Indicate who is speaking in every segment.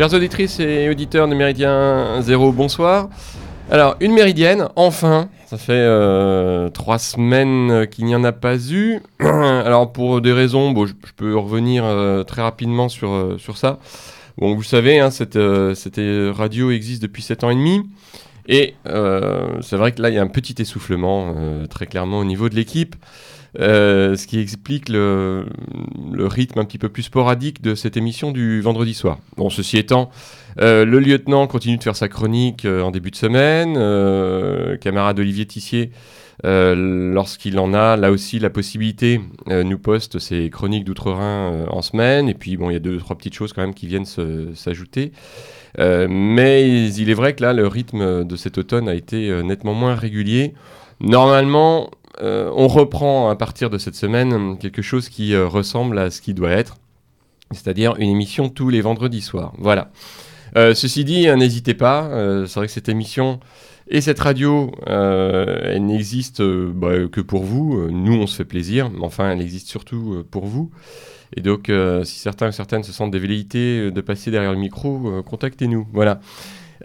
Speaker 1: Chers auditrices et auditeurs de Méridien Zéro, bonsoir. Alors, une méridienne, enfin. Ça fait euh, trois semaines qu'il n'y en a pas eu. Alors, pour des raisons, bon, je, peux revenir euh, très rapidement sur, euh, sur ça. Bon, vous savez, hein, cette, cette, radio existe depuis 7 ans et demi. Et c'est vrai que là, il y a un petit essoufflement, très clairement, au niveau de l'équipe. Euh, ce qui explique le, rythme un petit peu plus sporadique de cette émission du vendredi soir. Bon, ceci étant, euh, le lieutenant continue de faire sa chronique euh, en début de semaine. camarade Olivier Tissier, lorsqu'il en a là aussi la possibilité, nous poste ses chroniques d'outre-Rhin en semaine. Et puis, bon, il y a deux, trois petites choses quand même qui viennent s'ajouter. mais il est vrai que là, le rythme de cet automne a été nettement moins régulier. Normalement, euh, on reprend à partir de cette semaine quelque chose qui euh, ressemble à ce qui doit être, c'est-à-dire une émission tous les vendredis soirs. Voilà. Euh, ceci dit, n'hésitez pas, c'est vrai que cette émission et cette radio, elle n'existe bah, que pour vous. Nous, on se fait plaisir, mais enfin, elle existe surtout pour vous. Et donc, si certains ou certaines se sentent des velléités de passer derrière le micro, contactez-nous. Voilà.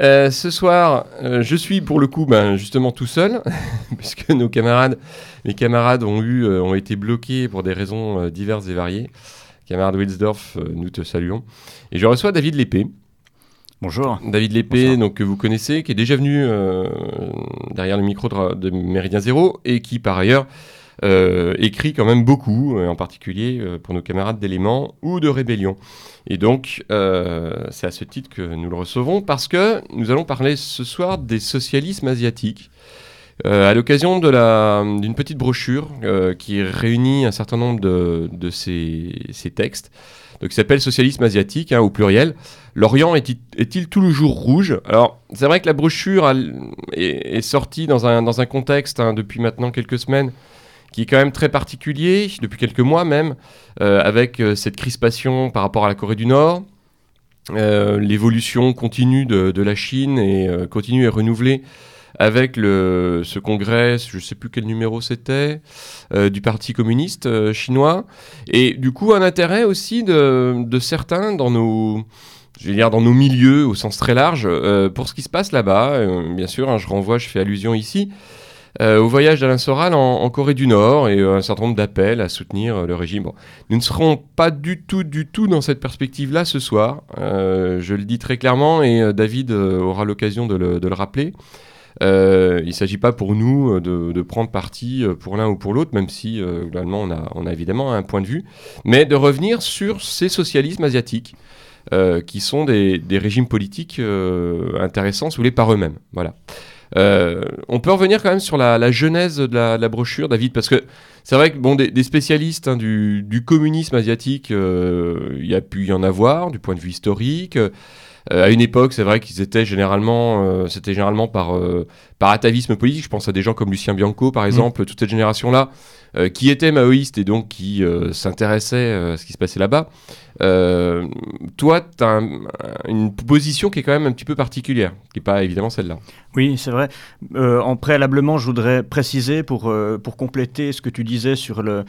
Speaker 1: Euh, ce soir, euh, je suis pour le coup ben, justement tout seul, puisque nos camarades, mes camarades ont, eu, euh, ont été bloqués pour des raisons diverses et variées. Camarade Wilsdorf, nous te saluons. Et je reçois David Lépée.
Speaker 2: Bonjour.
Speaker 1: David Lépée, donc, que vous connaissez, qui est déjà venu derrière le micro de, de, Méridien Zéro et qui par ailleurs écrit quand même beaucoup, en particulier pour nos camarades d'éléments ou de rébellion. Et donc, euh, c'est à ce titre que nous le recevons, parce que nous allons parler ce soir des socialismes asiatiques, euh, à l'occasion d'une petite brochure euh, qui réunit un certain nombre de, de ces, ces, textes, donc, qui s'appelle Socialisme asiatique, hein, au pluriel. L'Orient est-il le jour rouge? Alors, c'est vrai que la brochure est, est, sortie dans un, dans un contexte, hein, depuis maintenant quelques semaines, qui est quand même très particulier, depuis quelques mois même, euh, avec euh, cette crispation par rapport à la Corée du Nord, euh, l'évolution continue de, la Chine et continue et renouvelée avec le, ce congrès, je ne sais plus quel numéro c'était, du Parti communiste chinois, et du coup un intérêt aussi de, certains dans nos, je veux dire dans nos milieux au sens très large pour ce qui se passe là-bas. bien sûr, hein, je renvoie, je fais allusion ici euh, au voyage d'Alain Soral en, Corée du Nord et euh, un certain nombre d'appels à soutenir euh, le régime. nous ne serons pas du tout, du tout dans cette perspective-là ce soir. je le dis très clairement et David aura l'occasion de, le, rappeler. il ne s'agit pas pour nous de, prendre parti pour l'un ou pour l'autre, même si globalement on a, évidemment un point de vue, mais de revenir sur ces socialismes asiatiques. qui sont des, régimes politiques intéressants, si vous voulez, par eux-mêmes. Voilà. Euh, on peut revenir quand même sur la, genèse de la, brochure, David, parce que c'est vrai que bon, des, spécialistes hein, du, communisme asiatique, euh, il y a pu y en avoir du point de vue historique. Euh, à une époque, c'est vrai qu'ils étaient généralement, c'était généralement par, par atavisme politique. Je pense à des gens comme Lucien Bianco, par mm. exemple, toute cette génération-là, qui était maoïste et donc qui s'intéressait à ce qui se passait là-bas. Toi, tu as une position qui est quand même un petit peu particulière, qui n'est pas évidemment celle-là.
Speaker 2: Oui, c'est vrai. Euh, en préalablement, je voudrais préciser pour, euh, pour compléter ce que tu disais sur le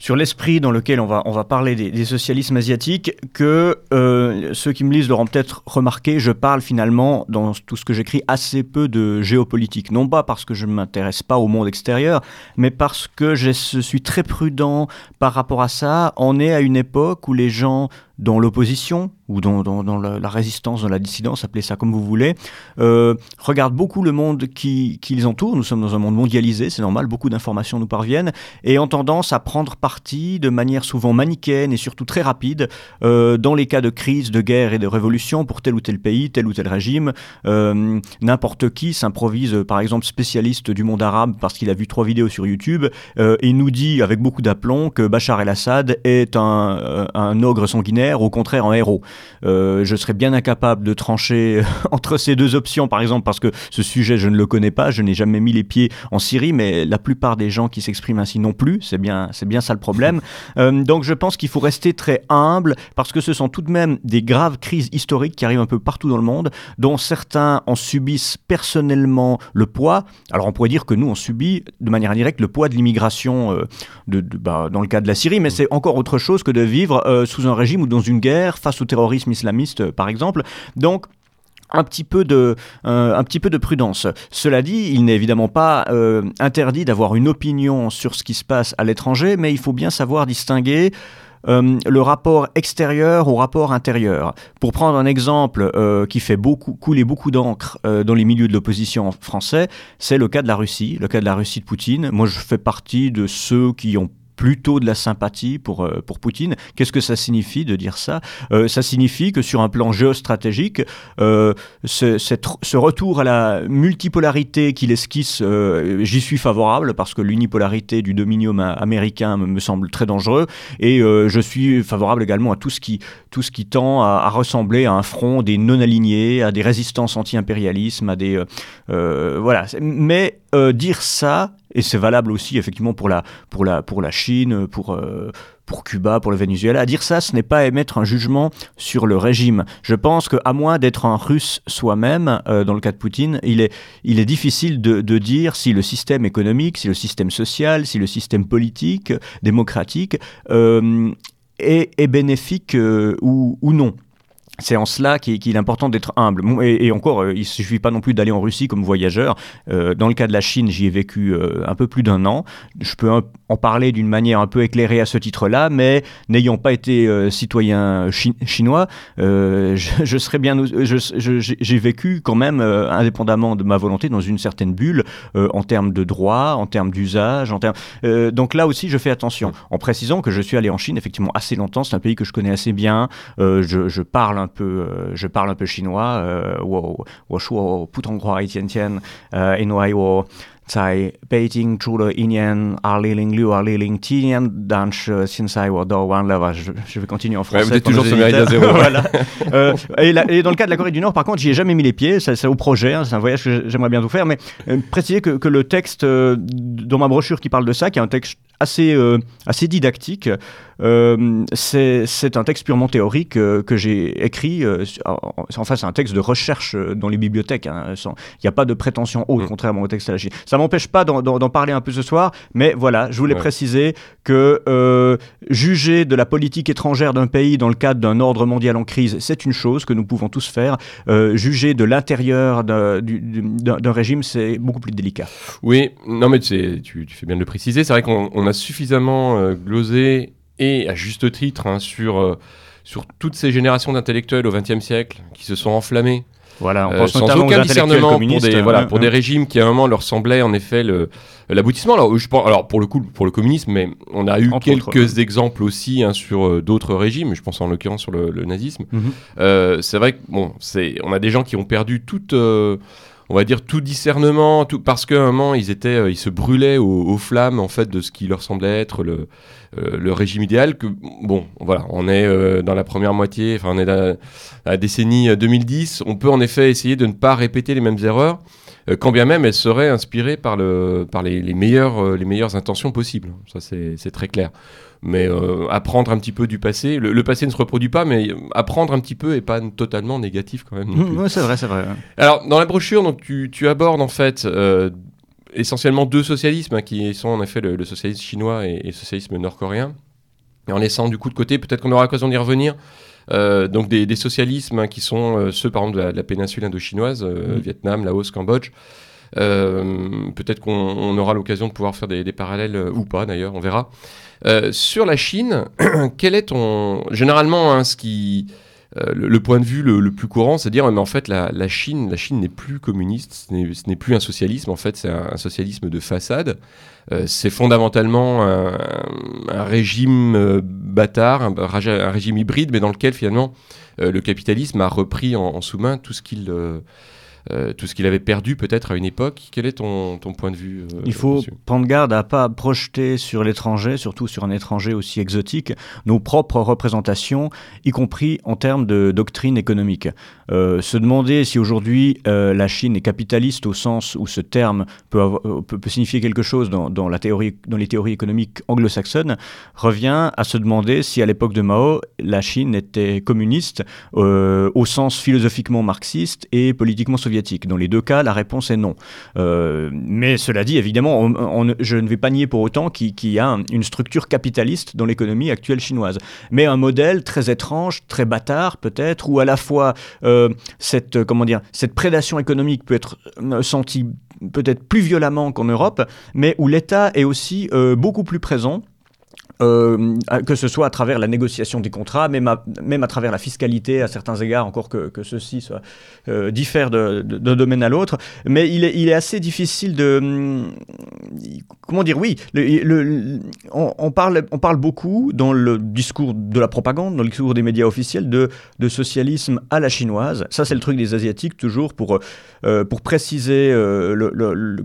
Speaker 2: sur l'esprit dans lequel on va, on va parler des, socialismes asiatiques, que euh, ceux qui me lisent l'auront peut-être remarqué, je parle finalement dans tout ce que j'écris assez peu de géopolitique. Non pas parce que je ne m'intéresse pas au monde extérieur, mais parce que je suis très prudent par rapport à ça. On est à une époque où les gens dans l'opposition ou dans, dans, la, résistance, dans la dissidence, appelez ça comme vous voulez, euh, regardent beaucoup le monde qui, qui, les entoure. Nous sommes dans un monde mondialisé, c'est normal, beaucoup d'informations nous parviennent, et ont tendance à prendre parti de manière souvent manichéenne et surtout très rapide euh, dans les cas de crise, de guerre et de révolution pour tel ou tel pays, tel ou tel régime. Euh, n'importe qui s'improvise, par exemple, spécialiste du monde arabe parce qu'il a vu trois vidéos sur YouTube et nous dit avec beaucoup d'aplomb que Bachar el-Assad est un, un ogre sanguinaire au contraire en héros. Euh, je serais bien incapable de trancher entre ces deux options, par exemple, parce que ce sujet, je ne le connais pas, je n'ai jamais mis les pieds en Syrie, mais la plupart des gens qui s'expriment ainsi non plus, c'est bien, c'est bien ça le problème. Euh, donc je pense qu'il faut rester très humble, parce que ce sont tout de même des graves crises historiques qui arrivent un peu partout dans le monde, dont certains en subissent personnellement le poids. Alors on pourrait dire que nous, on subit de manière indirecte le poids de l'immigration euh, de, bah, dans le cas de la Syrie, mais c'est encore autre chose que de vivre sous un régime où dans une guerre face au terrorisme islamiste, par exemple. Donc, un petit peu de un petit peu de prudence. Cela dit, il n'est évidemment pas interdit d'avoir une opinion sur ce qui se passe à l'étranger, mais il faut bien savoir distinguer euh, le rapport extérieur au rapport intérieur. Pour prendre un exemple euh, qui fait beaucoup, couler beaucoup d'encre euh, dans les milieux de l'opposition français, c'est le cas de la Russie, le cas de la Russie de Poutine. Moi, je fais partie de ceux qui ont plutôt de la sympathie pour, euh, pour Poutine. Qu'est-ce que ça signifie de dire ça? Euh, Ça signifie que sur un plan géostratégique, euh, ce, ce, retour à la multipolarité qu'il esquisse, j'y suis favorable parce que l'unipolarité du dominium américain me, semble très dangereux et je suis favorable également à tout ce qui, tout ce qui tend à, à ressembler à un front des non-alignés, à des résistances anti-impérialisme, à des... voilà. Mais dire ça, et c'est valable aussi effectivement pour la, pour la, pour la Chine, pour, euh, pour Cuba, pour le Venezuela. Dire ça, ce n'est pas émettre un jugement sur le régime. Je pense qu'à moins d'être un russe soi-même, euh, dans le cas de Poutine, il est, il est difficile de, de, dire si le système économique, si le système social, si le système politique, démocratique, euh, est, est, bénéfique ou, ou non c'est en cela qu'il est important d'être humble. Et, encore, euh, il ne suffit pas non plus d'aller en Russie comme voyageur. Euh, dans le cas de la Chine, j'y ai vécu euh, un peu plus d'un an. Je peux en parler d'une manière un peu éclairée à ce titre-là, mais n'ayant pas été citoyen chinois, je, serais bien. J'ai vécu quand même, indépendamment de ma volonté, dans une certaine bulle en termes de droit, en termes d'usage, en termes. donc là aussi, je fais attention, en précisant que je suis allé en Chine effectivement assez longtemps. C'est un pays que je connais assez bien. je, je parle un peu, euh, je parle un peu chinois. Euh, 我我说普通话一点点，呃，因为我在北京住了一年，二零零六、二零零七年，但是现在我都忘了吧。Je, je vais continuer en français.
Speaker 1: Ouais, vous êtes toujours sur Méridien Zéro.
Speaker 2: voilà. euh, et, la, et, dans le cas de la Corée du Nord, par contre, j'y ai jamais mis les pieds. C'est au projet. Hein, c'est un voyage que j'aimerais bien tout faire. Mais euh, préciser que, que, le texte euh, dans ma brochure qui parle de ça, qui est un texte assez, euh, assez didactique, euh, c'est un texte purement théorique euh, que j'ai écrit. Enfin, c'est un texte de recherche dans les bibliothèques. Hein, il n'y a pas de prétention haute, mmh. contrairement au texte à la Chine. Ça m'empêche pas d'en parler un peu ce soir, mais voilà, je voulais ouais. préciser que juger de la politique étrangère d'un pays dans le cadre d'un ordre mondial en crise, c'est une chose que nous pouvons tous faire. juger de l'intérieur d'un régime, c'est beaucoup plus délicat.
Speaker 1: Oui, non mais tu, tu, fais bien de le préciser. C'est vrai qu'on a suffisamment glosé et à juste titre hein, sur, euh, sur toutes ces générations d'intellectuels au XXe siècle qui se sont enflammés.
Speaker 2: Voilà, on
Speaker 1: euh, sans aucun discernement pour, des, voilà, pour des régimes qui à un moment leur semblaient en effet l'aboutissement. Alors, je pense, alors pour le coup, pour le communisme, mais on a eu quelques autres, exemples aussi hein, sur euh, d'autres régimes. Je pense en l'occurrence sur le, le nazisme. Mm -hmm. euh, c'est vrai que bon, c'est, on a des gens qui ont perdu toute euh, on va dire tout discernement, parce qu'à un moment ils étaient, euh, ils se brûlaient aux, flammes en fait de ce qui leur semblait être le, euh, régime idéal. Que bon, voilà, on est euh, dans la première moitié, enfin on est dans la, décennie 2010. On peut en effet essayer de ne pas répéter les mêmes erreurs, quand bien même elles seraient inspirées par le, par les, les meilleures, euh, les meilleures intentions possibles. Ça c'est très clair mais euh, apprendre un petit peu du passé. Le, le, passé ne se reproduit pas, mais apprendre un petit peu et pas totalement négatif quand même.
Speaker 2: Mmh, c'est vrai, c'est vrai.
Speaker 1: Alors, dans la brochure, donc, tu, tu abordes en fait euh, essentiellement deux socialismes, hein, qui sont en effet le, le socialisme chinois et, et le socialisme nord-coréen. Et en laissant du coup de côté, peut-être qu'on aura l'occasion d'y revenir, euh, donc des, des socialismes hein, qui sont euh, ceux par exemple de la, de la péninsule indo-chinoise, mmh. Vietnam, Laos, Cambodge. peut-être qu'on aura l'occasion de pouvoir faire des, des parallèles ou pas d'ailleurs, on verra. Euh, sur la Chine, quel est ton... Généralement, hein, ce qui... Euh, le, le, point de vue le, le plus courant, c'est de dire, mais en fait, la, la Chine, la Chine n'est plus communiste, ce n'est plus un socialisme, en fait, c'est un, un, socialisme de façade. Euh, c'est fondamentalement un, un régime euh, bâtard, un, un, régime hybride, mais dans lequel finalement euh, le capitalisme a repris en, en sous-main tout ce qu'il euh, tout ce qu'il avait perdu peut-être à une époque. Quel est ton, ton point de vue
Speaker 2: euh, Il faut prendre garde à pas projeter sur l'étranger, surtout sur un étranger aussi exotique, nos propres représentations, y compris en termes de doctrine économique. Euh, se demander si aujourd'hui la Chine est capitaliste au sens où ce terme peut, avoir, peut, peut signifier quelque chose dans, dans, la théorie, dans les théories économiques anglo-saxonnes revient à se demander si à l'époque de Mao, la Chine était communiste au sens philosophiquement marxiste et politiquement soviétique Dans les deux cas, la réponse est non. mais cela dit, évidemment, je ne vais pas nier pour autant qu'il y a une structure capitaliste dans l'économie actuelle chinoise. Mais un modèle très étrange, très bâtard peut-être, où à la fois cette, comment dire, cette prédation économique peut être sentie peut-être plus violemment qu'en Europe, mais où l'État est aussi beaucoup plus présent euh, que ce soit à travers la négociation des contrats, même à, même à travers la fiscalité à certains égards, encore que, que ceci soit, euh, diffère d'un de, domaine à l'autre. Mais il est, assez difficile de... Hum, comment dire Oui, on, parle, on parle beaucoup dans le discours de la propagande, dans le discours des médias officiels, de, socialisme à la chinoise. Ça, c'est le truc des Asiatiques, toujours, pour, euh, pour préciser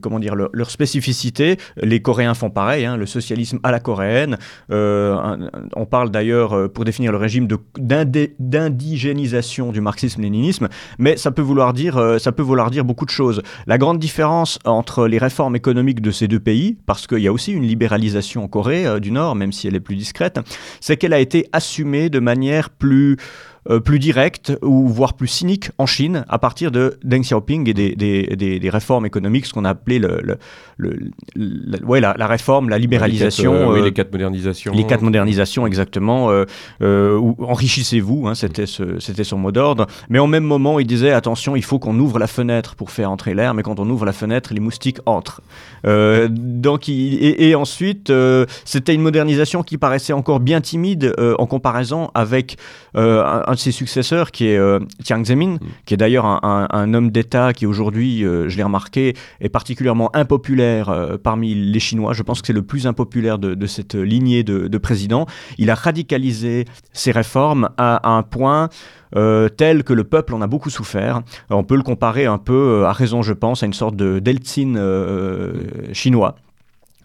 Speaker 2: comment dire, leur spécificité. Les Coréens font pareil, hein, le socialisme à la coréenne. Euh, on parle d'ailleurs, euh, pour définir le régime, d'indigénisation du marxisme-léninisme, mais ça peut, vouloir dire, euh, ça peut vouloir dire beaucoup de choses. La grande différence entre les réformes économiques de ces deux pays, parce qu'il y a aussi une libéralisation en Corée du Nord, même si elle est plus discrète, c'est qu'elle a été assumée de manière plus... Euh, plus direct ou voire plus cynique en Chine à partir de Deng Xiaoping et des, des, des, réformes économiques, ce qu'on a appelé le, le, ouais, la, la, réforme, la libéralisation.
Speaker 1: Les quatre, euh, oui, les quatre modernisations.
Speaker 2: Les quatre modernisations, exactement. Euh, enrichissez-vous, hein, c'était ce, son mot d'ordre. Mais au même moment, il disait attention, il faut qu'on ouvre la fenêtre pour faire entrer l'air, mais quand on ouvre la fenêtre, les moustiques entrent. donc, il, et, et, ensuite, c'était une modernisation qui paraissait encore bien timide en comparaison avec un de ses successeurs, qui est euh, Jiang Zemin, mm. qui est d'ailleurs un, homme d'État qui aujourd'hui, euh, je l'ai remarqué, est particulièrement impopulaire euh, parmi les Chinois. Je pense que c'est le plus impopulaire de, cette lignée de, de, présidents. Il a radicalisé ses réformes à, un point tel que le peuple en a beaucoup souffert. On peut le comparer un peu, à raison je pense, à une sorte de Deltsin chinois.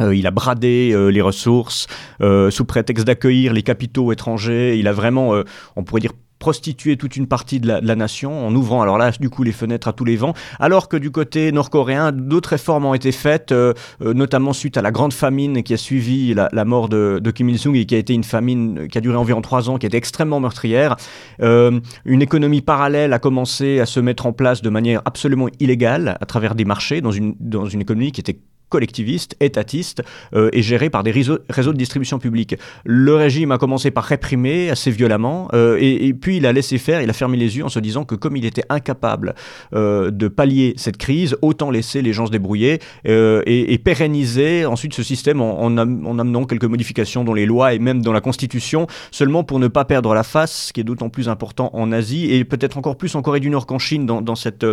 Speaker 2: il a bradé les ressources sous prétexte d'accueillir les capitaux étrangers. Il a vraiment, on pourrait dire, prostituer toute une partie de la, nation en ouvrant alors là du coup les fenêtres à tous les vents. Alors que du côté nord-coréen d'autres réformes ont été faites euh, euh, notamment suite à la grande famine qui a suivi la, mort de, Kim Il-sung et qui a été une famine qui a duré environ trois ans qui était extrêmement meurtrière. Euh, une économie parallèle a commencé à se mettre en place de manière absolument illégale à travers des marchés dans une, dans une économie qui était collectiviste, étatiste euh, et géré par des réseaux, de distribution publique. Le régime a commencé par réprimer assez violemment euh, et, puis il a laissé faire, il a fermé les yeux en se disant que comme il était incapable euh, de pallier cette crise, autant laisser les gens se débrouiller et, pérenniser ensuite ce système en, en, amenant quelques modifications dans les lois et même dans la constitution, seulement pour ne pas perdre la face, ce qui est d'autant plus important en Asie et peut-être encore plus en Corée du Nord qu'en Chine dans, dans, cette,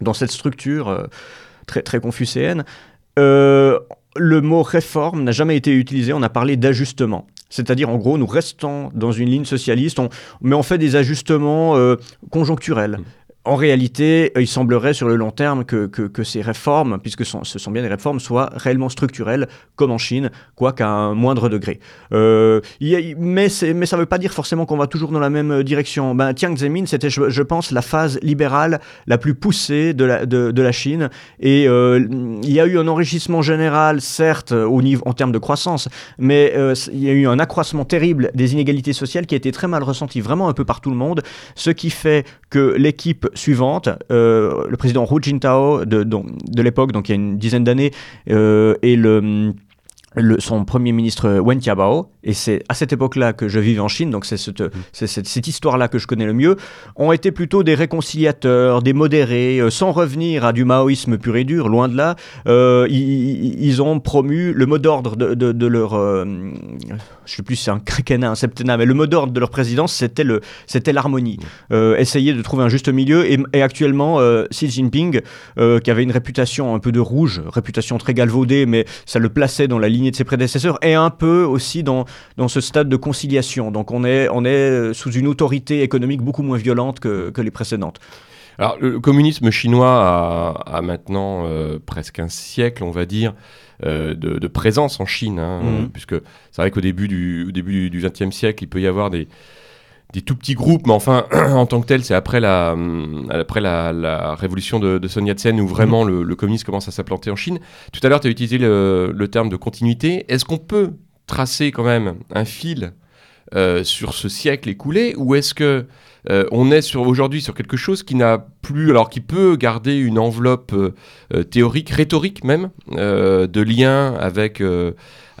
Speaker 2: dans cette structure très, très confucéenne. Euh, le mot réforme n'a jamais été utilisé, on a parlé d'ajustement. C'est-à-dire, en gros, nous restons dans une ligne socialiste, mais on fait des ajustements euh, conjoncturels. En réalité, il semblerait sur le long terme que, que, ces réformes, puisque ce sont bien des réformes, soient réellement structurelles, comme en Chine, quoiqu'à un moindre degré. Euh, mais, ça ne veut pas dire forcément qu'on va toujours dans la même direction. Ben, Jiang Zemin, c'était, je, pense, la phase libérale la plus poussée de la, de, la Chine. Et euh, il y a eu un enrichissement général, certes, au niveau, en termes de croissance, mais euh, il y a eu un accroissement terrible des inégalités sociales qui a été très mal ressenti, vraiment un peu par tout le monde, ce qui fait que l'équipe suivante, euh, le président Hu Jintao de, de, l'époque, donc il y a une dizaine d'années, euh, et le, le, son premier ministre Wen Jiabao, et c'est à cette époque-là que je vivais en Chine, donc c'est cette, cette, cette histoire-là que je connais le mieux, ont été plutôt des réconciliateurs, des modérés, euh, sans revenir à du maoïsme pur et dur, loin de là. Euh, ils, ont promu le mot d'ordre de, de, leur... Euh, je sais plus si c'est un quinquennat, un septennat, mais le mot d'ordre de leur présidence, c'était le, c'était l'harmonie. Euh, essayer de trouver un juste milieu. Et, et actuellement, euh, Xi Jinping, qui avait une réputation un peu de rouge, réputation très galvaudée, mais ça le plaçait dans la lignée de ses prédécesseurs, et un peu aussi dans dans ce stade de conciliation. Donc on est, on est euh, sous une autorité économique beaucoup moins violente que, que les précédentes.
Speaker 1: Alors le communisme chinois a, maintenant euh, presque un siècle, on va dire, euh, de, présence en Chine, hein, mhm. puisque c'est vrai qu'au début du, début du XXe siècle, il peut y avoir des, des tout petits groupes, mais enfin, en tant que tel, c'est après la, après la, révolution de, de Sun Yat-sen où vraiment mhm. le, communisme commence à s'implanter en Chine. Tout à l'heure, tu as utilisé le, le terme de continuité. Est-ce qu'on peut tracer quand même un fil euh, sur ce siècle écoulé ou est-ce que euh, on est sur aujourd'hui sur quelque chose qui n'a plus, alors qui peut garder une enveloppe théorique, rhétorique même, de lien avec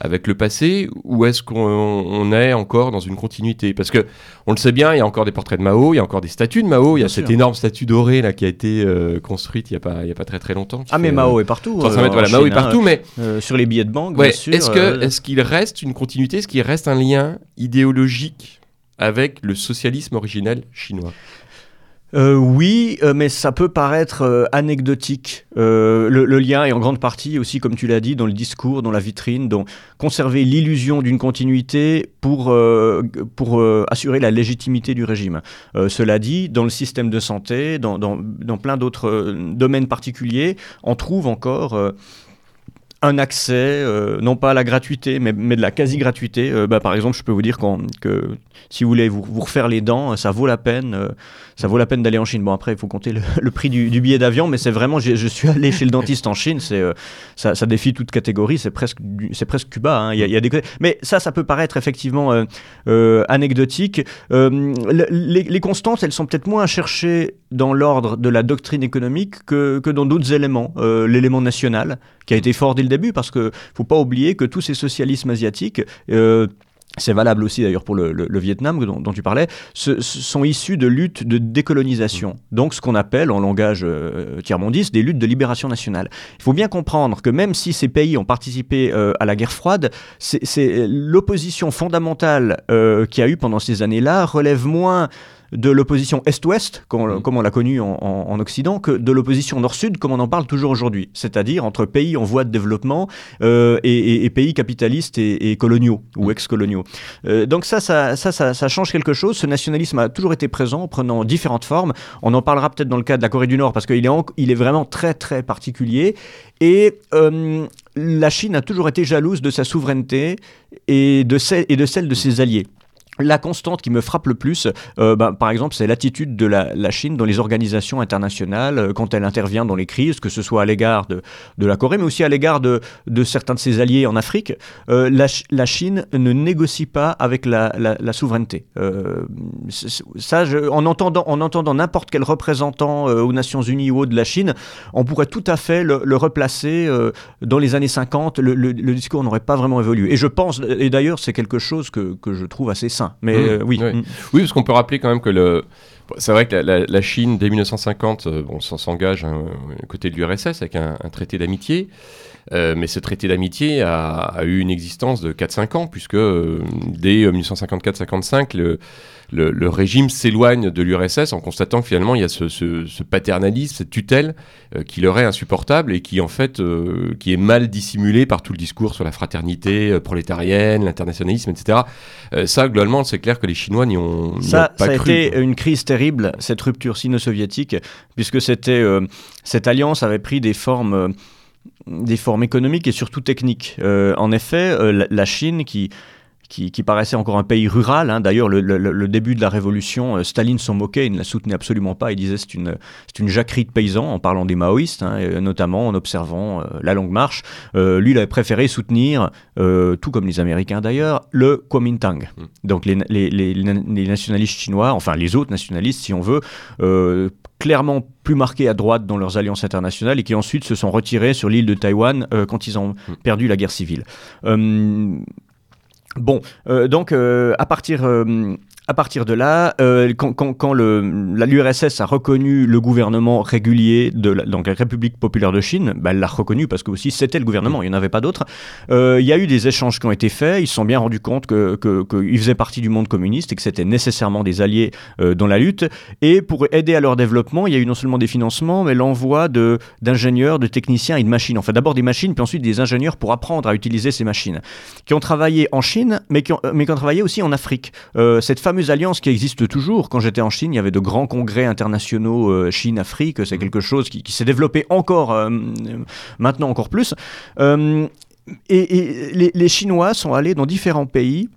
Speaker 1: avec le passé ou est-ce qu'on est encore dans une continuité? Parce que on le sait bien, il y a encore des portraits de Mao, il y a encore des statues de Mao, il y a cette énorme statue dorée là qui a été euh, construite il y a pas il y a pas très très longtemps.
Speaker 2: Ah mais Mao est partout.
Speaker 1: Euh, voilà, Mao est partout, mais
Speaker 2: euh, sur les billets de banque.
Speaker 1: Ouais, Est-ce que est-ce qu'il reste une continuité? Est-ce qu'il reste un lien idéologique avec le socialisme originel chinois
Speaker 2: euh, oui, euh, mais ça peut paraître euh, anecdotique. Le, lien est en grande partie aussi, comme tu l'as dit, dans le discours, dans la vitrine, donc conserver l'illusion d'une continuité pour, pour assurer la légitimité du régime. cela dit, dans le système de santé, dans, dans, dans plein d'autres domaines particuliers, on trouve encore un accès, euh, non pas à la gratuité, mais, mais de la quasi-gratuité. Euh, bah, par exemple, je peux vous dire que si vous voulez vous, vous, refaire les dents, ça vaut la peine. Euh, ça vaut la peine d'aller en Chine. Bon, après, il faut compter le, prix du, billet d'avion, mais c'est vraiment, je, suis allé chez le dentiste en Chine, c'est ça, défie toute catégorie. C'est presque, presque Cuba. Hein. Y, a, des... Mais ça, ça peut paraître effectivement anecdotique. Les, constantes, elles sont peut-être moins à chercher dans l'ordre de la doctrine économique que, que dans d'autres éléments. L'élément national, qui a été fort dès le début, parce qu'il ne faut pas oublier que tous ces socialismes asiatiques, euh, c'est valable aussi d'ailleurs pour le, Vietnam dont, tu parlais, ce, sont issus de luttes de décolonisation. Donc ce qu'on appelle en langage euh, tiers-mondiste des luttes de libération nationale. Il faut bien comprendre que même si ces pays ont participé euh, à la guerre froide, c'est l'opposition fondamentale euh, qu'il y a eu pendant ces années-là relève moins de l'opposition Est-Ouest, comme, on l'a connu en, Occident, que de l'opposition Nord-Sud, comme on en parle toujours aujourd'hui, c'est-à-dire entre pays en voie de développement euh, et, pays capitalistes et, coloniaux ou ex-coloniaux. Euh, donc ça ça, ça ça, change quelque chose. Ce nationalisme a toujours été présent, prenant différentes formes. On en parlera peut-être dans le cas de la Corée du Nord, parce qu'il est, il est vraiment très très particulier. Et euh, la Chine a toujours été jalouse de sa souveraineté et de, et de celle de ses alliés. La constante qui me frappe le plus, euh, bah, par exemple, c'est l'attitude de la, Chine dans les organisations internationales euh, quand elle intervient dans les crises, que ce soit à l'égard de, la Corée, mais aussi à l'égard de, certains de ses alliés en Afrique. Euh, la, Chine ne négocie pas avec la, souveraineté. ça, en entendant, en entendant n'importe quel représentant aux Nations Unies ou de la Chine, on pourrait tout à fait le, replacer dans les années 50. Le, discours n'aurait pas vraiment évolué. Et je pense, et d'ailleurs, c'est quelque chose que, je trouve assez mais mmh. euh, oui.
Speaker 1: Mm. Oui. parce qu'on peut rappeler quand même que le. C'est vrai que la, Chine, dès 1950, euh, bon, s'engage hein, côté de l'URSS avec un, traité d'amitié. Euh, mais ce traité d'amitié a, eu une existence de 4-5 ans, puisque dès 1954-55, le, le, régime s'éloigne de l'URSS en constatant que finalement il y a ce, paternalisme, cette tutelle euh, qui leur est insupportable et qui en fait euh, qui est mal dissimulé par tout le discours sur la fraternité euh, prolétarienne, l'internationalisme, etc. ça, globalement, c'est clair que les Chinois n'y ont,
Speaker 2: ça,
Speaker 1: pas
Speaker 2: cru. Ça a été une crise terrible, cette rupture sino-soviétique, puisque c'était cette alliance avait pris des formes des formes économiques et surtout techniques. en effet, la Chine qui qui, paraissait encore un pays rural. Hein. D'ailleurs, le, début de la révolution, euh, Staline s'en moquait, il ne la soutenait absolument pas. Il disait c'est une, une jacquerie de paysans en parlant des maoïstes, hein, notamment en observant euh, la longue marche. Euh, lui, il avait préféré soutenir, tout comme les Américains d'ailleurs, le Kuomintang. Mm. Donc les, les, nationalistes chinois, enfin les autres nationalistes, si on veut, clairement plus marqués à droite dans leurs alliances internationales et qui ensuite se sont retirés sur l'île de Taïwan quand ils ont mm. perdu la guerre civile. Bon, euh, donc euh, à partir euh, à partir de là, euh, quand, quand, quand l'URSS a reconnu le gouvernement régulier de la, République populaire de Chine, bah, elle l'a reconnu parce que aussi c'était le gouvernement, il n'y en avait pas d'autre. Euh, il y a eu des échanges qui ont été faits, ils se sont bien rendus compte qu'ils faisaient partie du monde communiste et que c'était nécessairement des alliés euh, dans la lutte. Et pour aider à leur développement, il y a eu non seulement des financements, mais l'envoi d'ingénieurs, de, techniciens et de machines. Enfin d'abord des machines, puis ensuite des ingénieurs pour apprendre à utiliser ces machines, qui ont travaillé en Chine, mais qui ont, mais qui ont travaillé aussi en Afrique. cette fameuse alliance qui existe toujours. Quand j'étais en Chine, il y avait de grands congrès internationaux euh, Chine-Afrique. C'est mmh. quelque chose qui, s'est développé encore, euh, maintenant encore plus. Euh, et, les, Chinois sont allés dans différents pays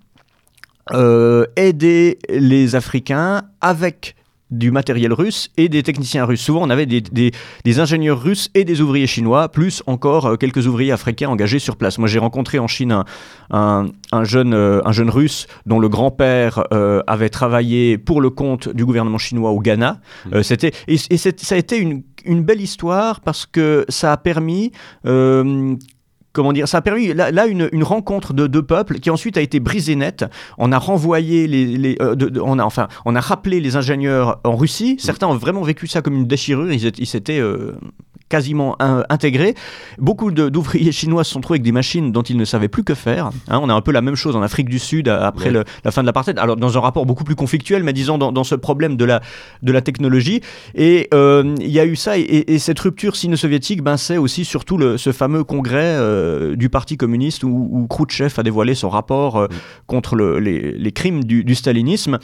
Speaker 2: aider les Africains avec du matériel russe et des techniciens russes. Souvent, on avait des, des, ingénieurs russes et des ouvriers chinois, plus encore euh, quelques ouvriers africains engagés sur place. Moi, j'ai rencontré en Chine un, un, jeune, euh, un jeune russe dont le grand-père euh, avait travaillé pour le compte du gouvernement chinois au Ghana. Mmh. c'était, et, et ça a été une, une, belle histoire parce que ça a permis comment dire, ça a permis là, une, rencontre de deux peuples qui ensuite a été brisée net. On a renvoyé les, euh, on a enfin, on a rappelé les ingénieurs en Russie. Certains ont vraiment vécu ça comme une déchirure. Ils, s'étaient euh, quasiment intégrés. Beaucoup d'ouvriers chinois se sont trouvés avec des machines dont ils ne savaient plus que faire. Hein. on a un peu la même chose en Afrique du Sud après la fin de l'apartheid. Alors dans un rapport beaucoup plus conflictuel, mais disons dans, ce problème de la, de la technologie. Et euh, il y a eu ça. Et, cette rupture sino-soviétique, ben, c'est aussi surtout le, ce fameux congrès euh, du Parti communiste où, où, Khrouchtchev a dévoilé son rapport euh, contre les, les, crimes du, du stalinisme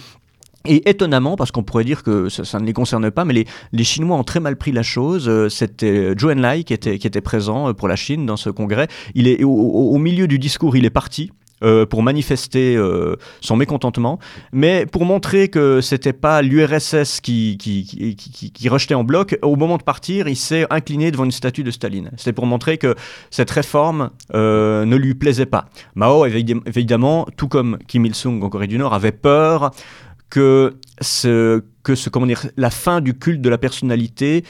Speaker 2: et étonnamment, parce qu'on pourrait dire que ça, ne les concerne pas, mais les, les, Chinois ont très mal pris la chose. Euh, c'était Zhou Enlai qui était, qui était présent pour la Chine dans ce congrès. Il est au, milieu du discours, il est parti. Euh, pour manifester son mécontentement, mais pour montrer que c'était pas l'URSS qui qui, qui, qui, rejetait en bloc, au moment de partir, il s'est incliné devant une statue de Staline. C'était pour montrer que cette réforme ne lui plaisait pas. Mao, évidemment, tout comme Kim Il-sung en Corée du Nord, avait peur que, ce, que ce, comment dire, la fin du culte de la personnalité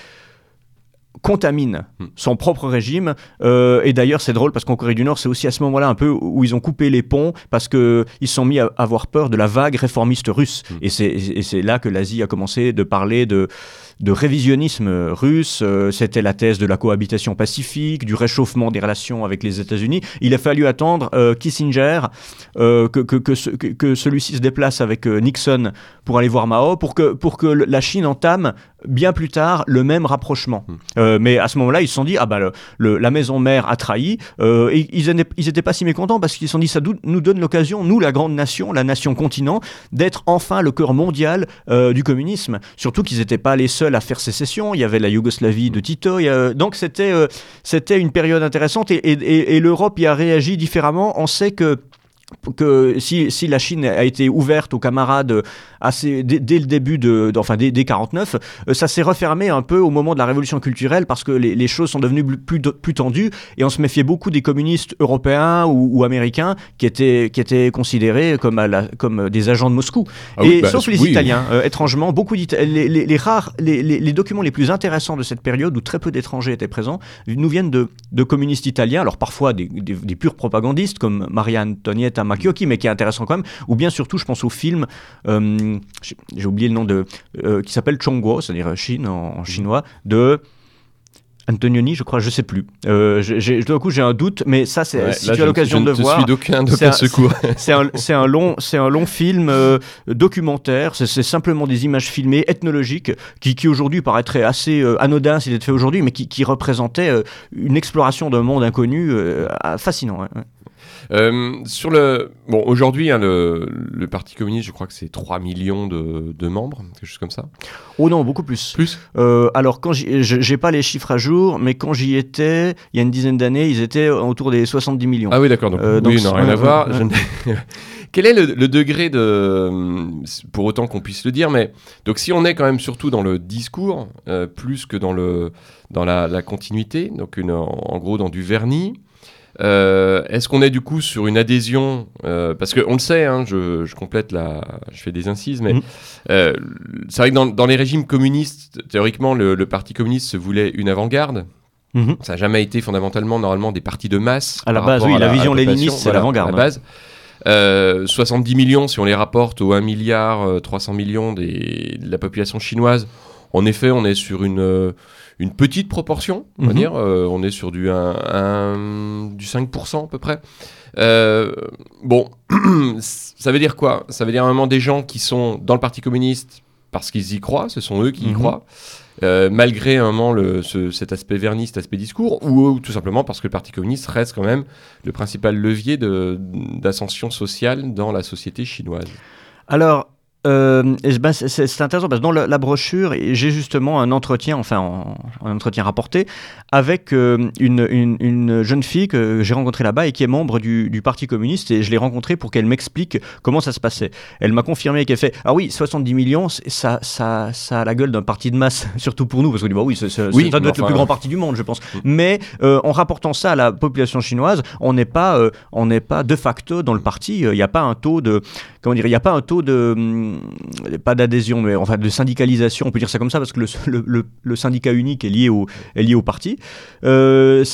Speaker 2: contamine hmm. son propre régime. Euh, et d'ailleurs, c'est drôle parce qu'en Corée du Nord, c'est aussi à ce moment-là un peu où ils ont coupé les ponts parce qu'ils se sont mis à avoir peur de la vague réformiste russe. Hmm. Et c'est là que l'Asie a commencé de parler de, de révisionnisme russe. Euh, c'était la thèse de la cohabitation pacifique, du réchauffement des relations avec les États-Unis. Il a fallu attendre euh, Kissinger, que, que, que, que celui-ci se déplace avec Nixon pour aller voir Mao, pour que, pour que la Chine entame bien plus tard le même rapprochement. Hmm. Euh, mais à ce moment-là, ils se sont dit, ah bah le, la maison mère a trahi. Euh, et ils n'étaient pas si mécontents parce qu'ils se sont dit, ça nous donne l'occasion, nous, la grande nation, la nation continent, d'être enfin le cœur mondial euh, du communisme. Surtout qu'ils n'étaient pas les seuls à faire sécession. Il y avait la Yougoslavie de Tito. donc c'était c'était une période intéressante et, et, et l'Europe y a réagi différemment. On sait que que si, si, la Chine a été ouverte aux camarades assez, dès, le début de, enfin dès, dès 49, euh, ça s'est refermé un peu au moment de la révolution culturelle parce que les, les choses sont devenues plus, plus, tendues et on se méfiait beaucoup des communistes européens ou, américains qui étaient, qui étaient considérés comme, à la, comme des agents de Moscou. Ah et bah, sauf les Italiens, euh, étrangement, beaucoup les, les, les, rares, les, les, documents les plus intéressants de cette période où très peu d'étrangers étaient présents nous viennent de, de communistes italiens, alors parfois des, des, des purs propagandistes comme Maria Antonietta Macchiocchi, mais qui est intéressant quand même, ou bien surtout, je pense au film, euh, j'ai oublié le nom de, euh, qui s'appelle Chongguo, c'est-à-dire Chine en, chinois, de Antonioni, je crois, je sais plus. Euh, d'un coup, j'ai un doute, mais ça, c'est si tu as l'occasion de voir.
Speaker 1: Je suis d'aucun secours.
Speaker 2: C'est un, un, long, c'est un long film euh, documentaire. C'est simplement des images filmées ethnologiques qui, qui aujourd'hui paraîtraient assez anodin si c'était fait aujourd'hui, mais qui, qui représentaient une exploration d'un monde inconnu fascinant.
Speaker 1: Euh, sur le bon, aujourd'hui, hein, le, le, Parti communiste, je crois que c'est 3 millions de, de, membres, quelque chose comme ça.
Speaker 2: Oh non, beaucoup plus.
Speaker 1: Plus.
Speaker 2: Euh, alors quand j'ai pas les chiffres à jour, mais quand j'y étais, il y a une dizaine d'années, ils étaient autour des 70 millions.
Speaker 1: Ah oui, d'accord. Donc, euh, oui, non, rien à voir. Quel est le, le, degré de, pour autant qu'on puisse le dire, mais donc si on est quand même surtout dans le discours euh, plus que dans le dans la, la continuité, donc une, en gros dans du vernis. Euh, est-ce qu'on est du coup sur une adhésion euh, Parce qu'on le sait, hein, je, complète la, je fais des incises, mais mhm. euh, c'est vrai que dans, les régimes communistes, théoriquement, le, Parti communiste se voulait une avant-garde. Mhm. Ça n'a jamais été fondamentalement, normalement, des partis de masse.
Speaker 2: À la base, oui, la, vision léniniste, c'est l'avant-garde. À
Speaker 1: la base. 70 millions, si on les rapporte aux 1 milliard 300 millions des, de la population chinoise, en effet, on est sur une une petite proportion, on va mhm. dire. Euh, on est sur du, un, du 5% à peu près. Euh, bon, ça veut dire quoi? Ça veut dire un moment des gens qui sont dans le Parti communiste parce qu'ils y croient, ce sont eux qui y mhm. croient. Euh, malgré un moment le, cet aspect vernis, cet aspect discours, ou, tout simplement parce que le Parti communiste reste quand même le principal levier d'ascension sociale dans la société chinoise?
Speaker 2: Alors, euh, ben, c'est intéressant parce que dans la, brochure, j'ai justement un entretien, enfin un entretien rapporté, avec euh, une, une, jeune fille que j'ai rencontrée là-bas et qui est membre du, du Parti communiste et je l'ai rencontrée pour qu'elle m'explique comment ça se passait. Elle m'a confirmé qu'elle fait Ah oui, 70 millions, ça, ça, ça a la gueule d'un parti de masse, surtout pour nous, parce qu'on dit bah oui, ça doit être le plus grand parti du monde, je pense. Mm. Mais euh, en rapportant ça à la population chinoise, on n'est pas, on n'est pas de facto dans le parti. Il n'y a pas un taux de comment dire, il n'y a pas un taux de, hum, pas d'adhésion, mais enfin de syndicalisation, on peut dire ça comme ça, parce que le, le, syndicat unique est lié au, est lié au parti. Euh,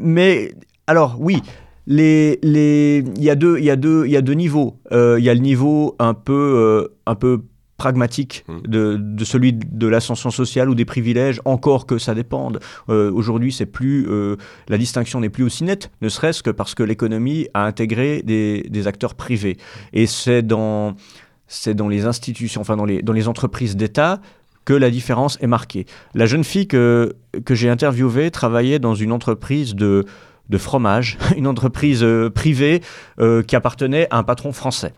Speaker 2: mais alors, oui. Les, les, il y a deux, il y a deux, il y a deux niveaux. Euh, il y a le niveau un peu, euh, un peu pragmatique mmh. de, celui de l'ascension sociale ou des privilèges, encore que ça dépende. Euh, aujourd'hui, c'est plus euh, la distinction n'est plus aussi nette, ne serait-ce que parce que l'économie a intégré des, acteurs privés. Et c'est dans, c'est dans les institutions, enfin dans les, dans les entreprises d'État que la différence est marquée. La jeune fille que, que j'ai interviewée travaillait dans une entreprise de, de fromage, une entreprise euh, privée qui appartenait à un patron français.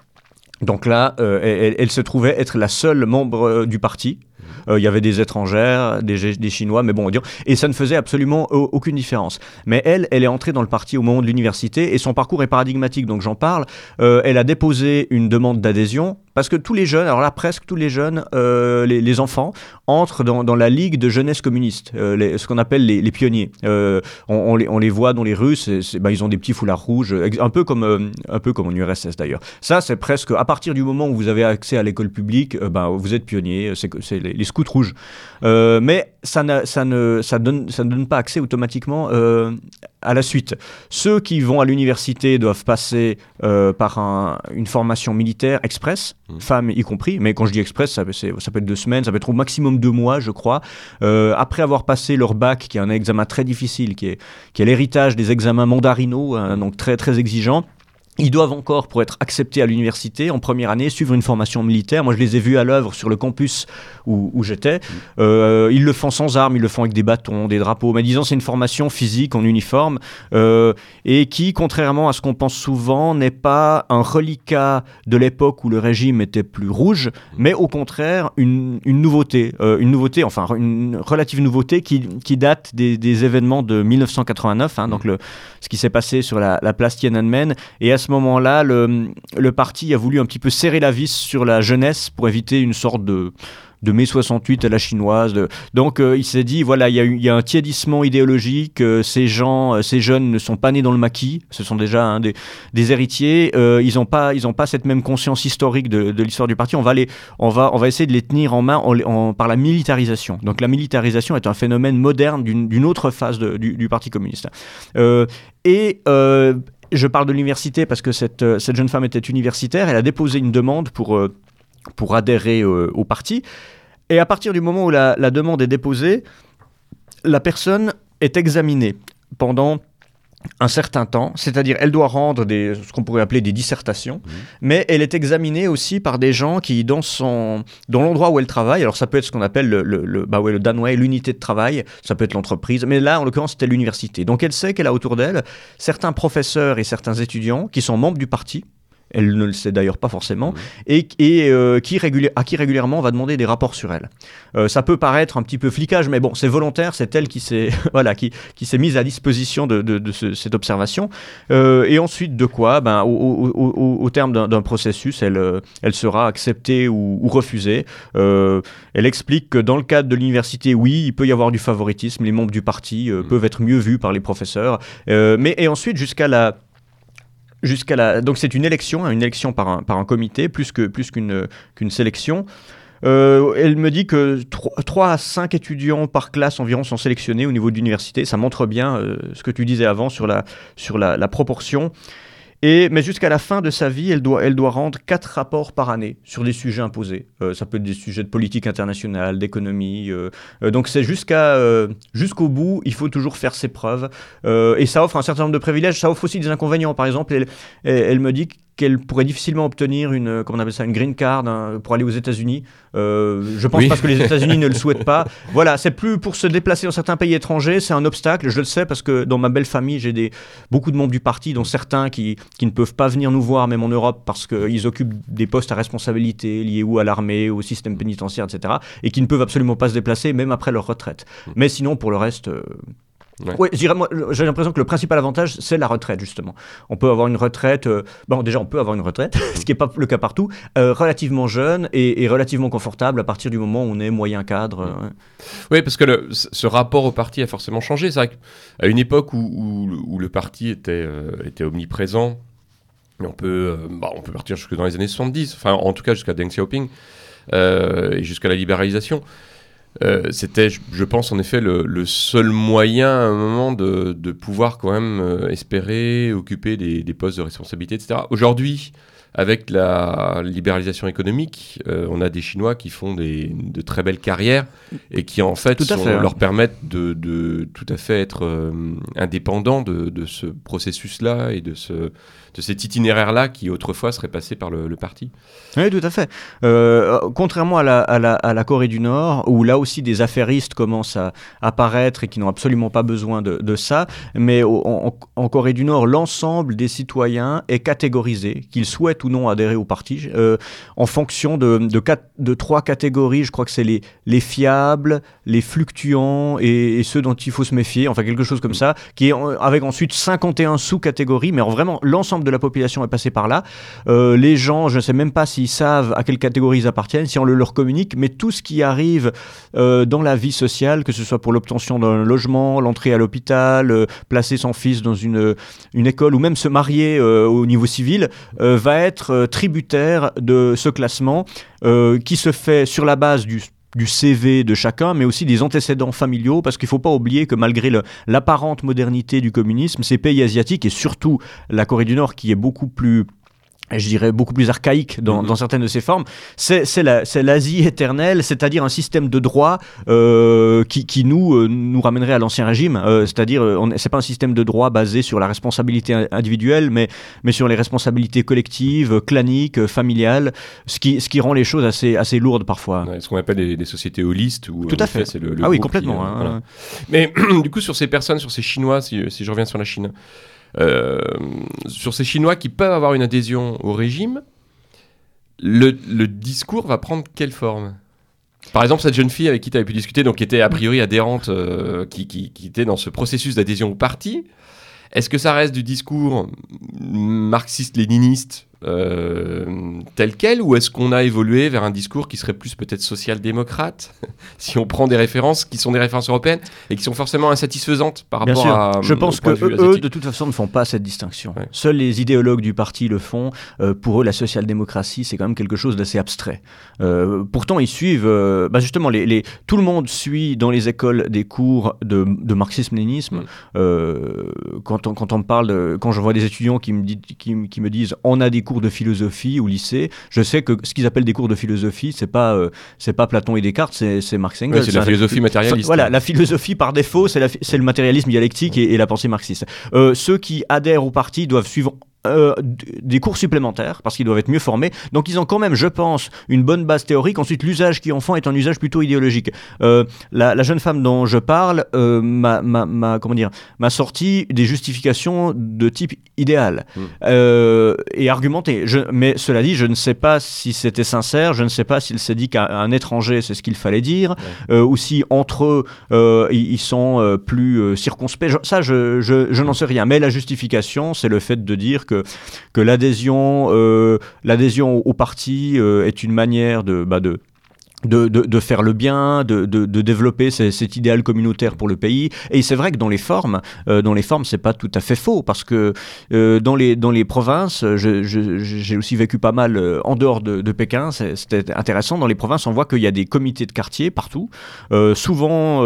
Speaker 2: Donc là, euh, elle, se trouvait être la seule membre euh, du parti. Euh, il y avait des étrangères, des, Chinois, mais bon, et ça ne faisait absolument aucune différence. Mais elle, elle est entrée dans le parti au moment de l'université et son parcours est paradigmatique, donc j'en parle. elle a déposé une demande d'adhésion parce que tous les jeunes, alors là presque tous les jeunes, euh, les, enfants, entrent dans, la ligue de jeunesse communiste, euh, ce qu'on appelle les, pionniers. Euh, on, les, voit dans les rues, bah, ils ont des petits foulards rouges, un peu comme, un peu comme en URSS d'ailleurs. Ça, c'est presque à partir du moment où vous avez accès à l'école publique, bah, vous êtes pionnier, c'est les, les, scouts rouges. mais ça, ça, ne, ça, donne, ça ne donne pas accès automatiquement à la suite. Ceux qui vont à l'université doivent passer par un, une formation militaire express Mmh. femmes y compris. Mais quand je dis express, ça, ça, peut être deux semaines, ça peut être au maximum deux mois, je crois. Euh, après avoir passé leur bac, qui est un examen très difficile, qui est, qui est l'héritage des examens mandarinaux, hein, donc très, très exigeants, ils doivent encore, pour être acceptés à l'université, en première année, suivre une formation militaire. Moi, je les ai vus à l'œuvre sur le campus où, où j'étais. Euh, ils le font sans armes, ils le font avec des bâtons, des drapeaux. Mais disons, c'est une formation physique en uniforme euh, et qui, contrairement à ce qu'on pense souvent, n'est pas un reliquat de l'époque où le régime était plus rouge, mais au contraire une, une nouveauté, euh, une nouveauté, enfin une relative nouveauté qui, qui date des, des, événements de 1989, hein, donc le, ce qui s'est passé sur la, la place Tiananmen et à ce moment-là, le, parti a voulu un petit peu serrer la vis sur la jeunesse pour éviter une sorte de, de mai 68 à la chinoise. Donc euh, il s'est dit, voilà, il y, a, un tiédissement idéologique, euh, ces gens, euh, ces jeunes ne sont pas nés dans le maquis, ce sont déjà hein, des, héritiers, ils n'ont pas, pas cette même conscience historique de, l'histoire du parti, on va, les, on, va, on va essayer de les tenir en main par la militarisation. Donc la militarisation est un phénomène moderne d'une autre phase du, du, Parti communiste. et je parle de l'université parce que cette, euh, cette, jeune femme était universitaire. Elle a déposé une demande pour, euh, adhérer euh, au parti. Et à partir du moment où la, la demande est déposée, la personne est examinée pendant un certain temps, c'est-à-dire elle doit rendre des, ce qu'on pourrait appeler des dissertations, mmh. mais elle est examinée aussi par des gens qui, dans, son, dans l'endroit où elle travaille, alors ça peut être ce qu'on appelle le, le, le, bah ouais, le Danway, l'unité de travail, ça peut être l'entreprise, mais là, en l'occurrence, c'était l'université. Donc elle sait qu'elle a autour d'elle certains professeurs et certains étudiants qui sont membres du parti, elle ne le sait d'ailleurs pas forcément, mmh. et, et euh, qui à qui régulièrement on va demander des rapports sur elle. Euh, ça peut paraître un petit peu flicage, mais bon, c'est volontaire, c'est elle qui s'est voilà, qui, qui s'est mise à disposition de, de, cette observation. Euh, et ensuite de quoi? Ben, au, au, au terme d'un processus, elle, elle sera acceptée ou, ou refusée. elle explique que dans le cadre de l'université, oui, il peut y avoir du favoritisme, les membres du parti mmh. peuvent être mieux vus par les professeurs, mais et ensuite jusqu'à la jusqu'à. Donc c'est une élection, hein, une élection par un, par un comité, plus qu'une plus qu'une sélection. Euh, elle me dit que 3, à 5 étudiants par classe environ sont sélectionnés au niveau de l'université. Ça montre bien euh, ce que tu disais avant sur la, sur la proportion mais jusqu'à la fin de sa vie, elle doit, rendre quatre rapports par année sur des sujets imposés. Euh, ça peut être des sujets de politique internationale, d'économie. Euh, euh, donc c'est jusqu'au bout, il faut toujours faire ses preuves. et ça offre un certain nombre de privilèges. Ça offre aussi des inconvénients. Par exemple, elle, me dit qu'elle pourrait difficilement obtenir une, comment on appelle ça, une green card hein, pour aller aux États-Unis. Euh, je pense
Speaker 1: Oui.
Speaker 2: parce que les États-Unis ne le souhaitent pas. Voilà, c'est plus pour se déplacer dans certains pays étrangers, c'est un obstacle. Je le sais parce que dans ma belle famille, j'ai des beaucoup de membres du parti, dont certains qui, qui ne peuvent pas venir nous voir, même en Europe, parce qu'ils occupent des postes à responsabilité liés ou à l'armée, au système pénitentiaire, etc., et qui ne peuvent absolument pas se déplacer, même après leur retraite. Mais sinon, pour le reste. euh,
Speaker 1: Ouais.
Speaker 2: Le- j'ai l'impression que le principal avantage, c'est la retraite, justement. On peut avoir une retraite, euh, bon, déjà, on peut avoir une retraite, ce qui n'est pas le cas partout, euh, relativement jeune et, et relativement confortable à partir du moment où on est moyen cadre. euh,
Speaker 1: Oui, parce que le- ce rapport au parti a forcément changé. C'est vrai qu'à une époque où, où- où le parti était, euh, était omniprésent, on peut, bah, on peut partir jusque dans les années 70, enfin en tout cas jusqu'à Deng Xiaoping, et jusqu'à la libéralisation. Euh, C'était, je, pense en effet, le, le seul moyen à un moment de, de pouvoir quand même euh, espérer occuper des, des postes de responsabilité, etc. Aujourd'hui, avec la libéralisation économique, euh, on a des Chinois qui font des, de très belles carrières et qui en fait, sont-
Speaker 2: fait, hein.
Speaker 1: leur permettent de, de tout à fait être euh, indépendants de, de ce processus-là et de, ce, de cet itinéraire-là qui autrefois serait passé par le, le parti.
Speaker 2: Oui, tout à fait. Euh, contrairement à la, à, la, à la Corée du Nord, où là aussi des affairistes commencent à apparaître et qui n'ont absolument pas besoin de, de ça, mais au- en, en Corée du Nord, l'ensemble des citoyens est catégorisé, qu'ils souhaitent ou non adhérer au parti, euh, en fonction de, de, quatre- de trois catégories. Je crois que c'est les, les fiables, les fluctuants et, et ceux dont il faut se méfier, enfin quelque chose comme ça, qui est avec ensuite 51 sous-catégories, mais vraiment l'ensemble de la population est passé par là. Euh, les gens, je ne sais même pas s'ils savent à quelle catégorie ils appartiennent, si on le leur communique, mais tout ce qui arrive euh, dans la vie sociale, que ce soit pour l'obtention d'un logement, l'entrée à l'hôpital, euh, placer son fils dans une, une école ou même se marier au niveau civil, va être tributaire de ce classement qui se fait sur la base du du CV de chacun, mais aussi des antécédents familiaux, parce qu'il ne faut pas oublier que malgré l'apparente modernité du communisme, ces pays asiatiques, et surtout la Corée du Nord, qui est beaucoup plus je dirais beaucoup plus archaïque dans,
Speaker 1: Mhm.
Speaker 2: dans certaines de ses formes, c'est c'est la- c'est l'Asie éternelle, c'est-à-dire un système de droit euh, qui, qui nous, euh, nous ramènerait à l'ancien régime, euh, c'est-à-dire c'est pas un système de droit basé sur la responsabilité in- individuelle, mais, mais sur les responsabilités collectives, claniques, familiales, ce qui, ce qui rend les choses assez, assez lourdes parfois.
Speaker 1: Ouais, ce qu'on appelle des, des sociétés holistes. Où,
Speaker 2: Tout à fait.
Speaker 1: c'est le- le
Speaker 2: ah oui,
Speaker 1: qui,
Speaker 2: complètement. hein.
Speaker 1: voilà. Mais du coup, sur ces personnes, sur ces Chinois, si, si je reviens sur la Chine, sur ces Chinois qui peuvent avoir une adhésion au régime, le, discours va prendre quelle forme? Par exemple, cette jeune fille avec qui tu avais pu discuter, donc qui était a priori adhérente, euh, qui- qui était dans ce processus d'adhésion au parti, est-ce que ça reste du discours marxiste-léniniste euh, tel quel, ou est-ce qu'on a évolué vers un discours qui serait plus peut-être social-démocrate, si on prend des références qui sont des références européennes et qui sont forcément insatisfaisantes par
Speaker 2: Bien
Speaker 1: rapport
Speaker 2: sûr.
Speaker 1: à.
Speaker 2: Je pense que
Speaker 1: de
Speaker 2: eux, de toute façon, ne font pas cette distinction.
Speaker 1: Ouais.
Speaker 2: Seuls les idéologues du parti le font. Euh, pour eux, la social-démocratie, c'est quand même quelque chose d'assez abstrait. Euh, pourtant, ils suivent. bah justement, les, les- tout le monde suit dans les écoles des cours de, de marxisme-léninisme.
Speaker 1: Mm.
Speaker 2: Quand, on, quand on me parle, de- quand je vois des étudiants qui me, dit- qui, qui me disent on a des cours de philosophie au lycée, je sais que ce qu'ils appellent des cours de philosophie, c'est pas, euh, c'est pas Platon et Descartes, c'est Marx et Engels.
Speaker 1: Ouais, c'est la philosophie matérialiste.
Speaker 2: Voilà, la philosophie par défaut, c'est le matérialisme dialectique et, et la pensée marxiste. Euh, ceux qui adhèrent au parti doivent suivre euh, des cours supplémentaires parce qu'ils doivent être mieux formés. Donc ils ont quand même, je pense, une bonne base théorique. Ensuite, l'usage qu'ils en font est un usage plutôt idéologique. Euh, la, la jeune femme dont je parle euh, m'a- m'a m'a- comment dire m'a sorti des justifications de type idéal
Speaker 1: Mm.
Speaker 2: euh, et argumenté. Je, mais cela dit, je ne sais pas si c'était sincère. Je ne sais pas s'il s'est dit qu'à un étranger c'est ce qu'il fallait dire ou si entre eux ils, sont plus circonspects. Je- ça, je, je, je n'en sais rien. Mais la justification, c'est le fait de dire que, que l'adhésion, euh, au parti euh, est une manière de, bah, de de, de, de faire le bien, de, de, développer ce- cet idéal communautaire pour le pays. Et c'est vrai que dans les formes, euh, dans les formes, c'est pas tout à fait faux parce que euh, dans les dans les provinces, j'ai aussi vécu pas mal euh, en dehors de, Pékin. C'était intéressant. Dans les provinces, on voit qu'il y a des comités de quartier partout. Euh, souvent,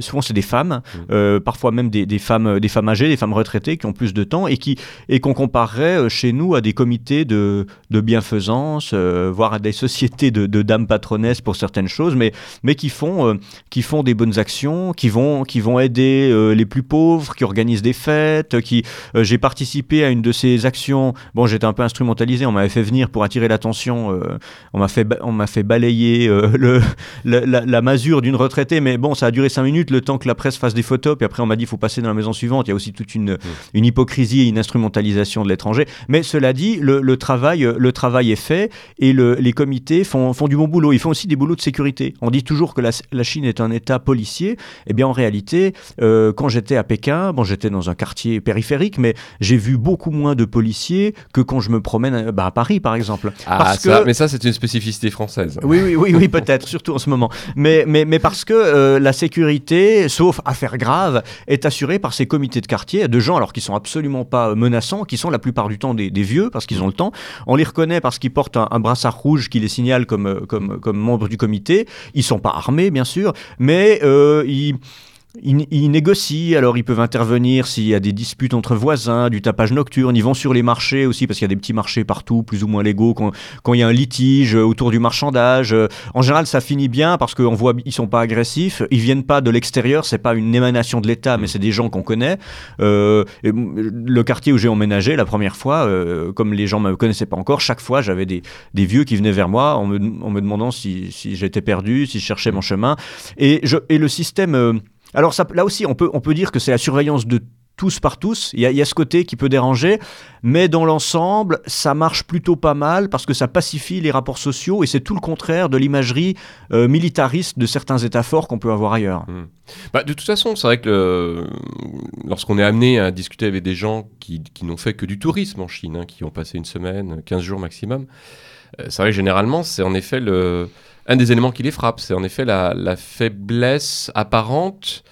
Speaker 2: souvent c'est des femmes, euh, parfois même des, des femmes, des femmes âgées, des femmes retraitées qui ont plus de temps et qui et qu'on comparerait chez nous à des comités de, de bienfaisance, voire à des sociétés de, de dames patronesse pour certaines choses, mais, mais qui, font, qui font des bonnes actions, qui vont, qui vont aider les plus pauvres, qui organisent des fêtes, qui... J'ai participé à une de ces actions, bon j'étais un peu instrumentalisé, on m'avait fait venir pour attirer l'attention, on m'a fait, on m'a fait balayer le, la, la, masure d'une retraitée, mais bon, ça a duré cinq minutes, le temps que la presse fasse des photos, puis après on m'a dit il faut passer dans la maison suivante, il y a aussi toute une, mm. une hypocrisie et une instrumentalisation de l'étranger. Mais cela dit, le, travail, le travail est fait et le, les comités font, font, du bon boulot. Ils font aussi des boulots de sécurité. On dit toujours que la, la Chine est un État policier. Eh bien, en réalité, euh, quand j'étais à Pékin, bon, j'étais dans un quartier périphérique, mais j'ai vu beaucoup moins de policiers que quand je me promène à, bah, à Paris, par exemple.
Speaker 1: Ah, parce ça, que... mais ça, c'est une spécificité française.
Speaker 2: Oui, oui, oui, oui peut-être, surtout en ce moment. Mais, mais, mais parce que euh, la sécurité, sauf affaires graves, est assurée par ces comités de quartier, de gens alors qui sont absolument pas menaçants, qui sont la plupart du temps des, vieux parce qu'ils ont le temps. On les reconnaît parce qu'ils portent un, brassard rouge qui les signale comme, comme, comme membres du comité. Ils sont pas armés, bien sûr, mais euh, ils ils, négocient, alors ils peuvent intervenir s'il y a des disputes entre voisins, du tapage nocturne, ils vont sur les marchés aussi, parce qu'il y a des petits marchés partout, plus ou moins légaux, quand, quand il y a un litige autour du marchandage. En général, ça finit bien parce qu'on voit ils sont pas agressifs, ils viennent pas de l'extérieur, c'est pas une émanation de l'État, mais c'est des gens qu'on connaît. Euh, le quartier où j'ai emménagé la première fois, euh, comme les gens me connaissaient pas encore, chaque fois j'avais des, des, vieux qui venaient vers moi en me, en me demandant si, si j'étais perdu, si je cherchais mon chemin. Et, je, et le système... Euh, alors là aussi, on peut, on peut dire que c'est la surveillance de tous par tous. Il y, a, ce côté qui peut déranger, mais dans l'ensemble, ça marche plutôt pas mal parce que ça pacifie les rapports sociaux et c'est tout le contraire de l'imagerie euh, militariste de certains États forts qu'on peut avoir ailleurs.
Speaker 1: Hmm. Bah, de toute façon, c'est vrai que lorsqu'on est amené à discuter avec des gens qui, n'ont fait que du tourisme en Chine, hein, qui ont passé une semaine, 15 jours maximum, euh, c'est vrai que généralement, c'est en effet le un des éléments qui les frappe, c'est en effet la, faiblesse apparente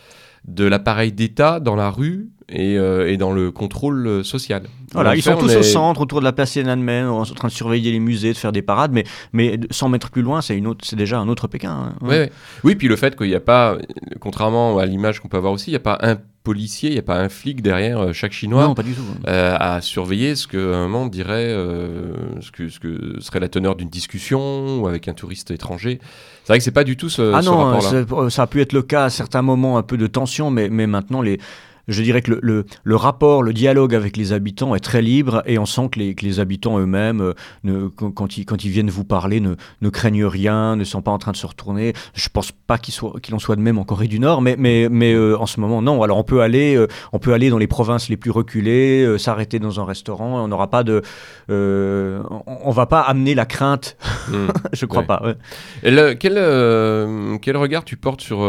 Speaker 1: de l'appareil d'État dans la rue et, euh, dans le contrôle euh, social.
Speaker 2: Voilà, ils sont tous au centre, autour de la place Tiananmen, en train de surveiller les musées, de faire des parades, mais, mais sans mettre plus loin, c'est déjà un autre Pékin.
Speaker 1: Hein. Oui, puis le fait qu'il n'y a pas, contrairement à l'image qu'on peut avoir aussi, il n'y a pas un policier, il n'y a pas un flic derrière euh, chaque Chinois
Speaker 2: non, pas du tout.
Speaker 1: Euh, à surveiller ce que un moment dirait, euh, ce, que, ce que serait la teneur d'une discussion ou avec un touriste étranger. C'est vrai que c'est pas du tout ce,
Speaker 2: ah
Speaker 1: ce
Speaker 2: non, ça a pu être le cas à certains moments, un peu de tension, mais, mais maintenant les je dirais que le, le, rapport, le dialogue avec les habitants est très libre et on sent que les, que les habitants eux-mêmes, euh, quand, ils, quand ils viennent vous parler, ne, ne, craignent rien, ne sont pas en train de se retourner. Je pense pas qu'il en soit de même en Corée du Nord, mais, mais, mais euh, en ce moment, non. Alors on peut aller, euh, on peut aller dans les provinces les plus reculées, s'arrêter dans un restaurant, on n'aura pas de, on, va pas amener la crainte. Hmm. je crois pas.
Speaker 1: Et quel, quel regard tu portes sur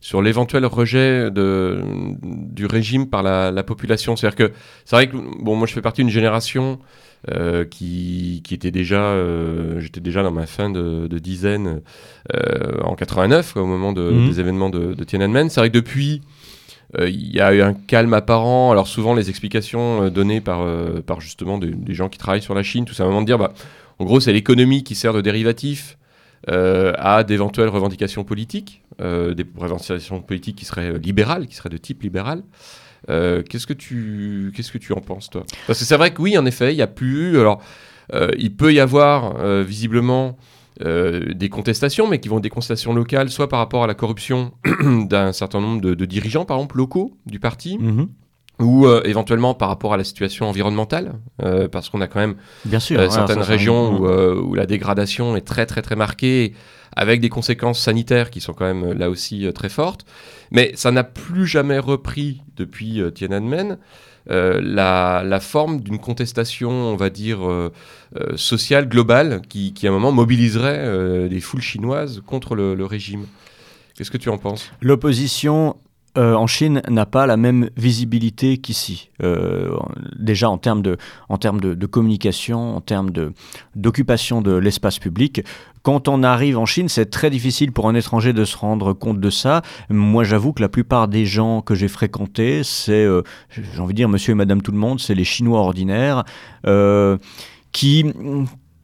Speaker 1: sur l'éventuel rejet de, du régime par la, population. C'est-à-dire que c'est vrai que bon, moi je fais partie d'une génération euh, qui, qui, était déjà, euh, j'étais déjà dans ma fin de, dizaine euh, en 89 au moment de, mhm. des événements de, Tiananmen. C'est vrai que depuis il y a eu un calme apparent. Alors souvent les explications données par, par justement des, gens qui travaillent sur la Chine, tout simplement de dire, bah, en gros c'est l'économie qui sert de dérivatif euh, à d'éventuelles revendications politiques, euh, des revendications politiques qui seraient libérales, qui seraient de type libéral. Euh, qu'est-ce que tu qu'est-ce que tu en penses toi? Parce que c'est vrai que oui, en effet, il y a plus. Alors, il peut y avoir visiblement des contestations, mais qui vont des contestations locales, soit par rapport à la corruption d'un certain nombre de, dirigeants, par exemple locaux du parti. Mm-hmm ou euh, éventuellement par rapport à la situation environnementale, euh, parce qu'on a quand même
Speaker 2: Bien sûr,
Speaker 1: euh, certaines régions où, où, la dégradation est très très très marquée, avec des conséquences sanitaires qui sont quand même là aussi très fortes. Mais ça n'a plus jamais repris depuis Tiananmen la, la, forme d'une contestation, on va dire, sociale globale, qui, qui, à un moment mobiliserait des foules chinoises contre le, le régime. Qu'est-ce que tu en penses?
Speaker 2: L'opposition euh, en Chine n'a pas la même visibilité qu'ici. Euh, déjà en termes de, communication, en termes d'occupation de, l'espace public. Quand on arrive en Chine, c'est très difficile pour un étranger de se rendre compte de ça. Moi, j'avoue que la plupart des gens que j'ai fréquentés, c'est, euh, j'ai envie de dire, monsieur et madame tout le monde, c'est les Chinois ordinaires. qui,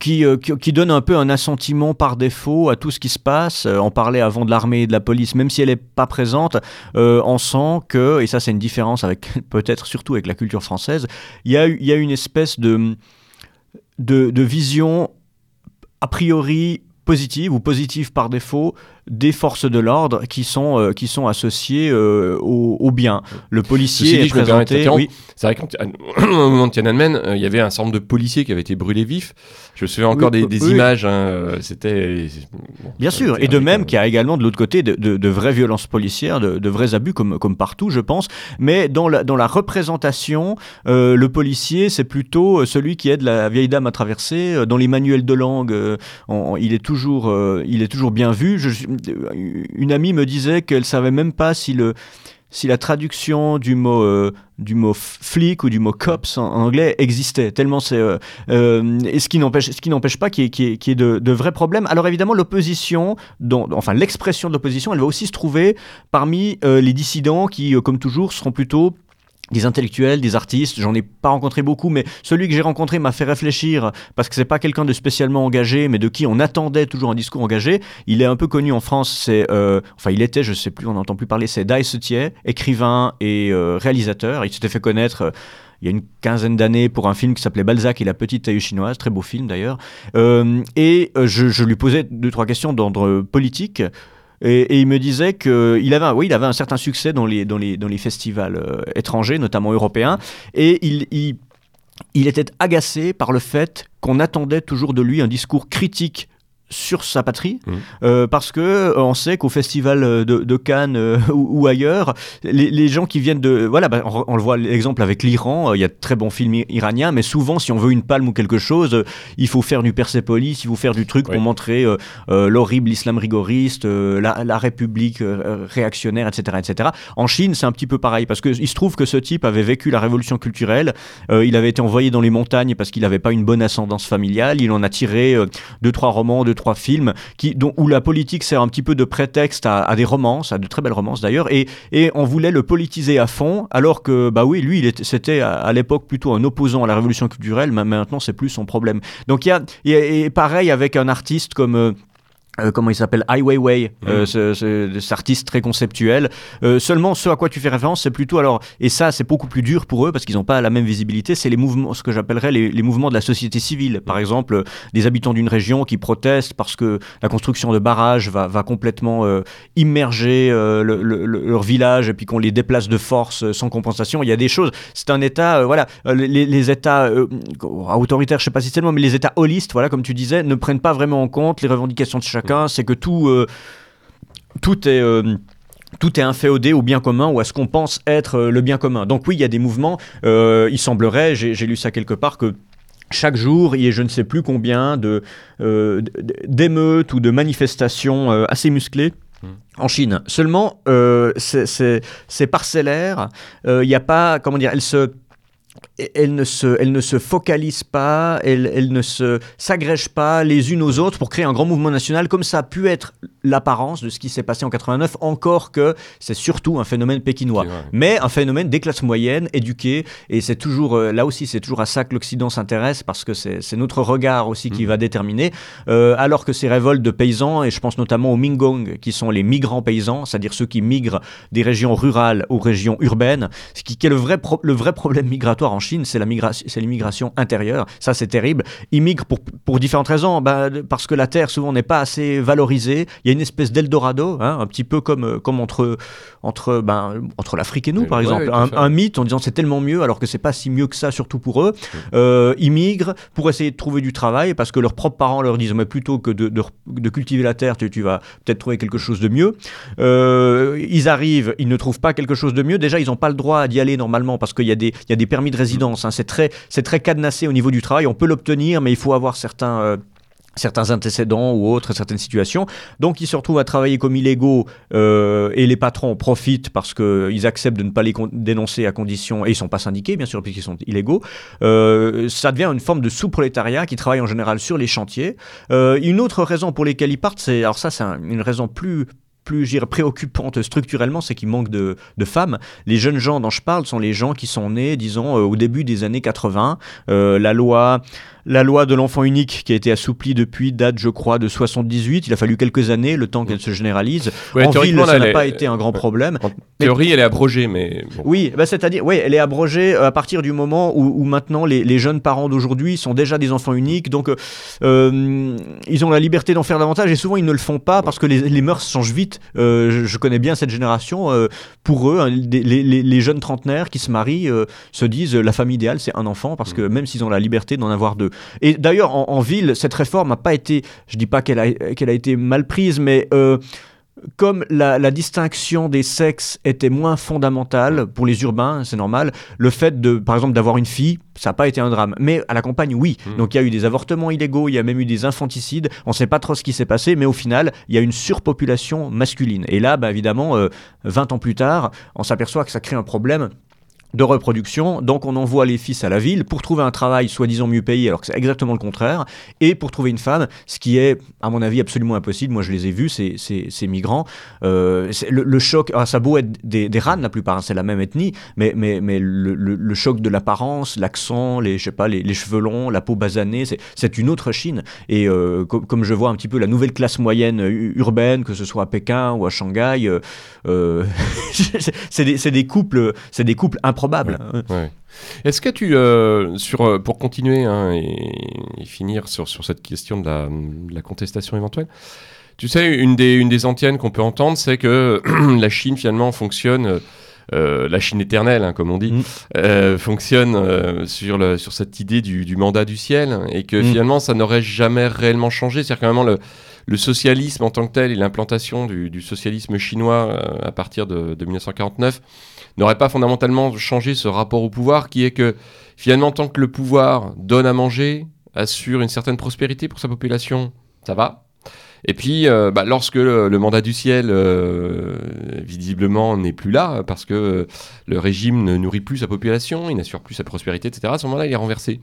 Speaker 2: euh, qui, qui, donne un peu un assentiment par défaut à tout ce qui se passe. Euh, on parlait avant de l'armée et de la police, même si elle n'est pas présente, euh, on sent que, et ça c'est une différence avec peut-être surtout avec la culture française, il y a, y a une espèce de, de, de vision a priori positives ou positives par défaut des forces de l'ordre qui sont euh, qui sont associées euh, au, bien. Le policier est présenté.
Speaker 1: Oui. C'est vrai qu'au moment de Tiananmen, il y avait un certain nombre de policiers qui avaient été brûlés vifs. Je me souviens encore des, images. Hein, c'était.
Speaker 2: Bien sûr. Et de même qu'il y a également de l'autre côté de, de, vraies violences policières, de, vrais abus comme comme partout, je pense. Mais dans la dans la représentation, le policier c'est plutôt celui qui aide la vieille dame à traverser. Dans les manuels de langue, il est toujours il est toujours bien vu. Je, une amie me disait qu'elle savait même pas si le si la traduction du mot euh, du mot flic ou du mot cops en, anglais existait tellement c'est euh, euh, et ce qui n'empêche ce qui n'empêche pas qu'il y ait, de, de, vrais problèmes. Alors évidemment l'opposition enfin l'expression de l'opposition elle va aussi se trouver parmi les dissidents qui comme toujours seront plutôt des intellectuels, des artistes, j'en ai pas rencontré beaucoup, mais celui que j'ai rencontré m'a fait réfléchir parce que c'est pas quelqu'un de spécialement engagé, mais de qui on attendait toujours un discours engagé. Il est un peu connu en France, c'est, euh, enfin il était, je sais plus, on n'entend plus parler, c'est Dai Setier, écrivain et euh, réalisateur. Il s'était fait connaître. Euh, il y a une quinzaine d'années pour un film qui s'appelait Balzac et la petite taille chinoise, très beau film d'ailleurs. et je, je, lui posais deux, trois questions d'ordre politique. Et, il me disait qu'il avait, oui, il avait un certain succès dans les, dans les, dans les festivals euh, étrangers, notamment européens, et il, il, il était agacé par le fait qu'on attendait toujours de lui un discours critique sur sa patrie, mmh. euh, parce que euh, on sait qu'au festival de, Cannes euh, ou, ailleurs, les, gens qui viennent de, voilà, bah, on, le voit l'exemple avec l'Iran, il y a de très bons films iraniens, mais souvent si on veut une palme ou quelque chose, il faut faire du Persepolis, il faut faire du truc pour montrer l'horrible islam rigoriste, la, République réactionnaire, etc., etc. En Chine, c'est un petit peu pareil, parce que il se trouve que ce type avait vécu la révolution culturelle, il avait été envoyé dans les montagnes parce qu'il n'avait pas une bonne ascendance familiale, il en a tiré deux trois romans, deux trois films qui, dont, où la politique sert un petit peu de prétexte à, des romances, à de très belles romances d'ailleurs, et, et on voulait le politiser à fond, alors que, bah oui, lui, c'était à, l'époque plutôt un opposant à la révolution culturelle, mais maintenant c'est plus son problème. Donc il y a, et pareil avec un artiste comme... Euh, comment il s'appelle? Ai Weiwei, euh, ce, ce, cet artiste très conceptuel. Euh, seulement, ce à quoi tu fais référence, c'est plutôt alors, et ça, c'est beaucoup plus dur pour eux parce qu'ils n'ont pas la même visibilité. C'est les mouvements, ce que j'appellerais les, les, mouvements de la société civile. Par exemple, des habitants d'une région qui protestent parce que la construction de barrages va, va complètement immerger le, le, leur village et puis qu'on les déplace de force sans compensation. Il y a des choses. C'est un État, voilà, les, les, États autoritaires, je sais pas si c'est le mot, mais les États holistes, voilà, comme tu disais, ne prennent pas vraiment en compte les revendications de chacun c'est que tout, euh, tout est euh, tout est inféodé au bien commun ou à ce qu'on pense être euh, le bien commun. Donc oui, il y a des mouvements. il semblerait, j'ai lu ça quelque part, que chaque jour, il y ait je ne sais plus combien de d'émeutes ou de manifestations assez musclées. Mmh. En Chine. Seulement, c'est parcellaire. Il n'y a pas, comment dire, elle se elle ne se, elle ne se focalise pas, elle, elle ne se s'agrège pas les unes aux autres pour créer un grand mouvement national comme ça a pu être l'apparence de ce qui s'est passé en 89, encore que c'est surtout un phénomène pékinois, mais un phénomène des classes moyennes, éduquées, et c'est toujours, euh, là aussi, c'est toujours à ça que l'Occident s'intéresse, parce que c'est notre regard aussi qui mhm. va déterminer, euh, alors que ces révoltes de paysans, et je pense notamment aux Mingong, qui sont les migrants paysans, c'est-à-dire ceux qui migrent des régions rurales aux régions urbaines, ce qui, est le vrai, le vrai problème migratoire en Chine, c'est l'immigration intérieure, ça c'est terrible, ils migrent pour, pour différentes raisons, bah, parce que la terre souvent n'est pas assez valorisée, il y a une espèce d'Eldorado, hein, un petit peu comme, euh, comme entre, entre, ben, entre l'Afrique et nous, par exemple. un, mythe en disant c'est tellement mieux, alors que c'est pas si mieux que ça, surtout pour eux. Euh, ils migrent pour essayer de trouver du travail parce que leurs propres parents leur disent mais plutôt que de, de, cultiver la terre, tu, tu vas peut-être trouver quelque chose de mieux. Euh, ils arrivent, ils ne trouvent pas quelque chose de mieux. Déjà, ils n'ont pas le droit d'y aller normalement parce qu'il y, a des, y a des permis de résidence. Hein. C'est très, cadenassé au niveau du travail. On peut l'obtenir, mais il faut avoir certains certains antécédents ou autres, certaines situations. Donc ils se retrouvent à travailler comme illégaux euh, et les patrons profitent parce qu'ils acceptent de ne pas les dénoncer à condition, et ils ne sont pas syndiqués bien sûr puisqu'ils sont illégaux. Euh, ça devient une forme de sous-prolétariat qui travaille en général sur les chantiers. Euh, une autre raison pour lesquelles ils partent, c'est alors ça c'est une raison plus plus préoccupante structurellement, c'est qu'il manque de, de, femmes. Les jeunes gens dont je parle sont les gens qui sont nés, disons, au début des années 80. la loi la loi de l'enfant unique qui a été assouplie depuis date, je crois, de 78. Il a fallu quelques années, le temps qu'elle se généralise. en ville, ça n'a pas été un grand problème.
Speaker 1: En théorie, elle est abrogée, mais...
Speaker 2: Oui, bah, c'est-à-dire, oui, elle est abrogée à partir du moment où, maintenant les, jeunes parents d'aujourd'hui sont déjà des enfants uniques, donc euh, ils ont la liberté d'en faire davantage et souvent ils ne le font pas parce que les, mœurs changent vite. Euh, je, connais bien cette génération. Euh, pour eux, hein, les, jeunes trentenaires qui se marient se disent la famille idéale, c'est un enfant parce que même s'ils ont la liberté d'en avoir deux. Et d'ailleurs, en, ville, cette réforme n'a pas été, je dis pas qu'elle a, qu'elle a été mal prise, mais comme la, distinction des sexes était moins fondamentale pour les urbains, c'est normal, le fait de, par exemple, d'avoir une fille, ça n'a pas été un drame. Mais à la campagne, oui. Hmm. Donc il y a eu des avortements illégaux, il y a même eu des infanticides. On ne sait pas trop ce qui s'est passé, mais au final, il y a une surpopulation masculine. Et là, bah, évidemment, 20 euh, ans plus tard, on s'aperçoit que ça crée un problème de reproduction. Donc on envoie les fils à la ville pour trouver un travail soi-disant mieux payé, alors que c'est exactement le contraire, et pour trouver une femme, ce qui est, à mon avis, absolument impossible. Moi, je les ai vus, ces, ces, migrants. Euh, le, choc, ah, ça a beau être des, des la plupart, hein, c'est la même ethnie, mais, mais, mais le, choc de l'apparence, l'accent, les, pas, les, cheveux longs, la peau basanée, c'est une autre Chine. Et euh, comme je vois un petit peu la nouvelle classe moyenne urbaine, que ce soit à Pékin ou à Shanghai, euh, c'est des, des, couples, c'est des couples improbable.
Speaker 1: Est-ce que tu, euh, sur, euh, pour continuer hein, et, finir sur, sur cette question de la, contestation éventuelle, tu sais, une des, une des antiennes qu'on peut entendre, c'est que la Chine finalement fonctionne, euh, la Chine éternelle, hein, comme on dit, mm. fonctionne sur, le, sur cette idée du, mandat du ciel et que mm. finalement ça n'aurait jamais réellement changé. C'est-à-dire que vraiment le, le socialisme en tant que tel et l'implantation du, socialisme chinois à partir de, de 1949 n'aurait pas fondamentalement changé ce rapport au pouvoir qui est que finalement tant que le pouvoir donne à manger, assure une certaine prospérité pour sa population, ça va. Et puis, euh, bah, lorsque le, mandat du ciel, euh, visiblement, n'est plus là, parce que le régime ne nourrit plus sa population, il n'assure plus sa prospérité, etc., à ce moment-là, il est renversé.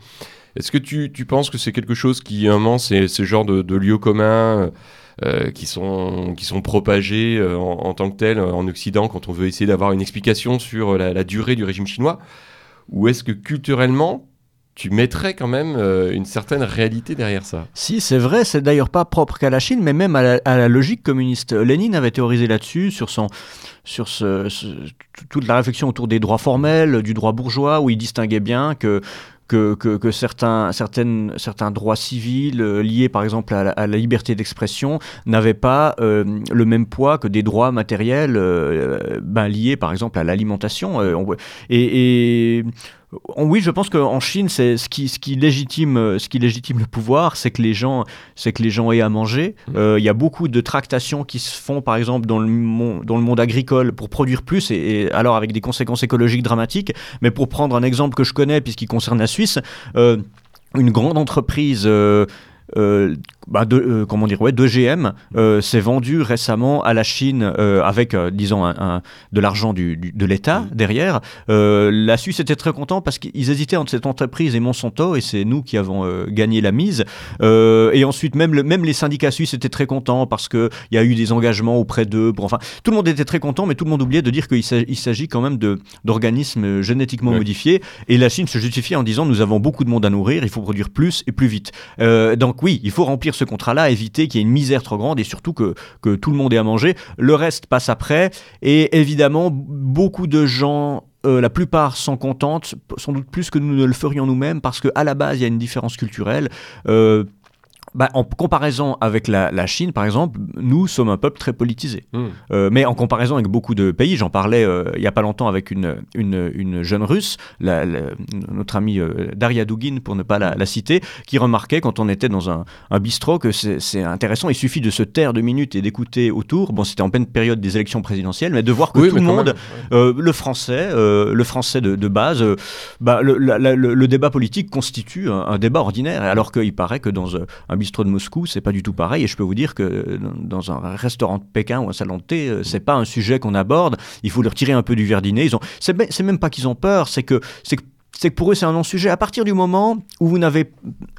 Speaker 1: Est-ce que tu, tu, penses que c'est quelque chose qui, un moment, c'est ce genre de, de lieu commun euh, qui, sont, qui sont propagés euh, en, tant que tels euh, en Occident quand on veut essayer d'avoir une explication sur la, durée du régime chinois Ou est-ce que culturellement, tu mettrais quand même une certaine réalité derrière ça?
Speaker 2: Si, c'est vrai, c'est d'ailleurs pas propre qu'à la Chine, mais même à la, logique communiste. Lénine avait théorisé là-dessus, sur, son, sur toute la réflexion autour des droits formels, du droit bourgeois, où il distinguait bien que que, certains, certaines, certains droits civils euh, liés par exemple à la, liberté d'expression n'avaient pas euh, le même poids que des droits matériels euh, ben, liés par exemple à l'alimentation. et, oui, je pense qu'en Chine, c'est ce qui, ce qui légitime, ce qui légitime le pouvoir, c'est que les gens, c'est que les gens aient à manger. Mmh. Euh, il y a beaucoup de tractations qui se font, par exemple, dans le monde, dans le monde agricole pour produire plus, et, alors avec des conséquences écologiques dramatiques. Mais pour prendre un exemple que je connais, puisqu'il concerne la Suisse, euh, une grande entreprise euh, euh, bah de, euh, comment dire, ouais, de GM euh, s'est vendu récemment à la Chine avec, disons, un, de l'argent du, de l'État mm. derrière. la Suisse était très content parce qu'ils hésitaient entre cette entreprise et Monsanto, et c'est nous qui avons gagné la mise. et ensuite, même, le, même les syndicats suisses étaient très contents parce qu'il y a eu des engagements auprès d'eux. enfin, tout le monde était très content, mais tout le monde oubliait de dire qu'il s'agit quand même d'organismes génétiquement modifiés. Et la Chine se justifie en disant nous avons beaucoup de monde à nourrir, il faut produire plus et plus vite. donc oui, il faut remplir ce contrat-là, éviter qu'il y ait une misère trop grande et surtout que, que tout le monde ait à manger. Le reste passe après. Et évidemment, beaucoup de gens euh, la plupart sont contentes, sans doute plus que nous ne le ferions nous-mêmes, parce qu'à la base, il y a une différence culturelle. Euh, bah, en comparaison avec la, Chine, par exemple, nous sommes un peuple très politisé. Hmm. Euh, mais en comparaison avec beaucoup de pays, j'en parlais euh, il n'y a pas longtemps avec une, une, jeune russe, notre amie euh, Daria Dugin, pour ne pas la, citer, qui remarquait quand on était dans un, bistrot que c'est intéressant, il suffit de se taire deux minutes et d'écouter autour. Bon, c'était en pleine période des élections présidentielles, mais de voir que tout le monde, le français, le français de, base, bah, le, débat politique constitue un, débat ordinaire, alors qu'il paraît que dans un bistrot de Moscou, c'est pas du tout pareil. Et je peux vous dire que dans un restaurant de Pékin ou un salon de thé, euh, c'est pas un sujet qu'on aborde. Il faut leur tirer un peu du verdinet. Ils ont, c'est même pas qu'ils ont peur, c'est que, c'est que c'est que pour eux c'est un non-sujet. À partir du moment où vous, n'avez,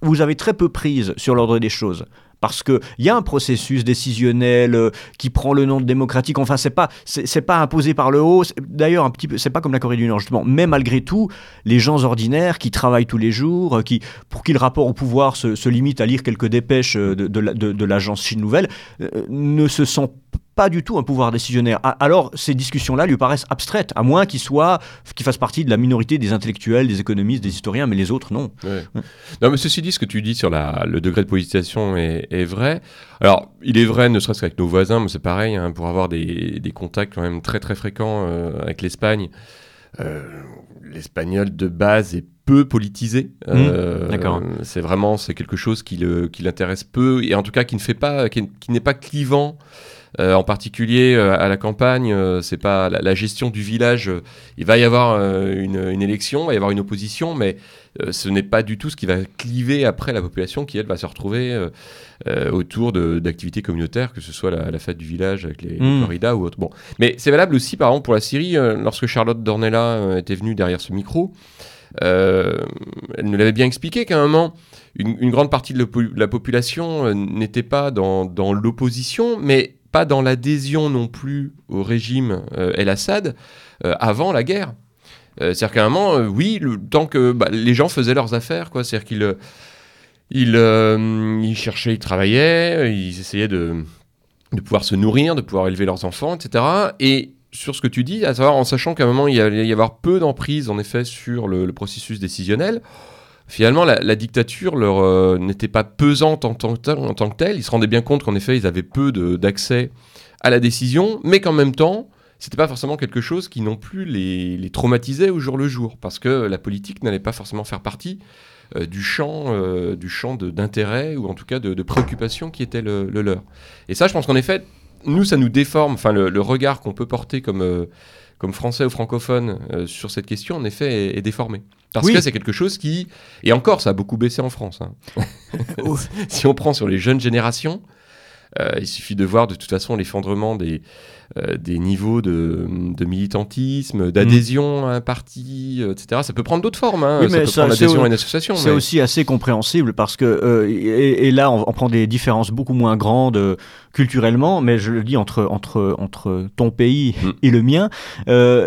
Speaker 2: vous avez très peu prise sur l'ordre des choses, parce qu'il y a un processus décisionnel euh, qui prend le nom de démocratique. Enfin, c'est pas, c'est, pas imposé par le haut. D'ailleurs, un petit peu, c'est pas comme la Corée du Nord justement. Mais malgré tout, les gens ordinaires qui travaillent tous les jours, euh, qui, pour qui le rapport au pouvoir se, limite à lire quelques dépêches euh, de, de, l'agence Chine Nouvelle, ne se sentent pas du tout un pouvoir décisionnaire. Alors ces discussions-là lui paraissent abstraites, à moins qu'il soit, qu'il fasse partie de la minorité des intellectuels, des économistes, des historiens, mais les autres non.
Speaker 1: Non, mais ceci dit, ce que tu dis sur la, le degré de politisation est, vrai. Alors, il est vrai, ne serait-ce qu'avec nos voisins, mais c'est pareil, hein, pour avoir des, des, contacts quand même très très fréquents euh, avec l'Espagne. Euh, l'espagnol de base est peu politisé. Mmh, euh, D'accord. C'est vraiment c'est quelque chose qui, l'intéresse peu et en tout cas qui ne fait pas, qui, qui n'est pas clivant. Euh, en particulier euh, à la campagne, euh, c'est pas la, gestion du village. il va y avoir une, élection, il va y avoir une opposition, mais ce n'est pas du tout ce qui va cliver après la population qui, elle, va se retrouver autour d'activités communautaires, que ce soit la, fête du village avec les, mmh. corridas ou autre. Bon. Mais c'est valable aussi, par exemple, pour la Syrie. lorsque Charlotte Dornella était venue derrière ce micro, elle nous l'avait bien expliqué qu'à un moment, une, grande partie de la population n'était pas dans, dans l'opposition, mais pas dans l'adhésion non plus au régime euh, El-Assad euh, avant la guerre. Euh, c'est-à-dire qu'à un moment, oui, le, tant que bah, les gens faisaient leurs affaires, quoi. C'est-à-dire qu'ils ils, cherchaient, ils travaillaient, ils essayaient de, de pouvoir se nourrir, de pouvoir élever leurs enfants, etc. Et sur ce que tu dis, à savoir en sachant qu'à un moment, il y allait y avoir peu d'emprise, en effet, sur le processus décisionnel, finalement, la, dictature leur euh, n'était pas pesante en tant, que tel, en tant que Ils se rendaient bien compte qu'en effet, ils avaient peu d'accès à la décision, mais qu'en même temps, c'était pas forcément quelque chose qui non plus les, traumatisait au jour le jour, parce que la politique n'allait pas forcément faire partie euh, du champ, euh, du champ d'intérêt ou en tout cas de, préoccupation qui était le, leur. Et ça, je pense qu'en effet, nous, ça nous déforme, enfin, le, regard qu'on peut porter comme, comme français ou francophone sur cette question, en effet, est déformé. Parce que c'est quelque chose qui... Et encore, ça a beaucoup baissé en France. Hein. si on prend sur les jeunes générations, il suffit de voir de toute façon l'effondrement des, euh, des niveaux de, de militantisme, d'adhésion à un parti, euh, etc. Ça peut prendre d'autres formes. Hein. ça peut prendre l'adhésion à une association.
Speaker 2: C'est aussi assez compréhensible parce que, et, là, on, prend des différences beaucoup moins grandes culturellement, mais je le dis entre, entre, entre ton pays mm. et le mien,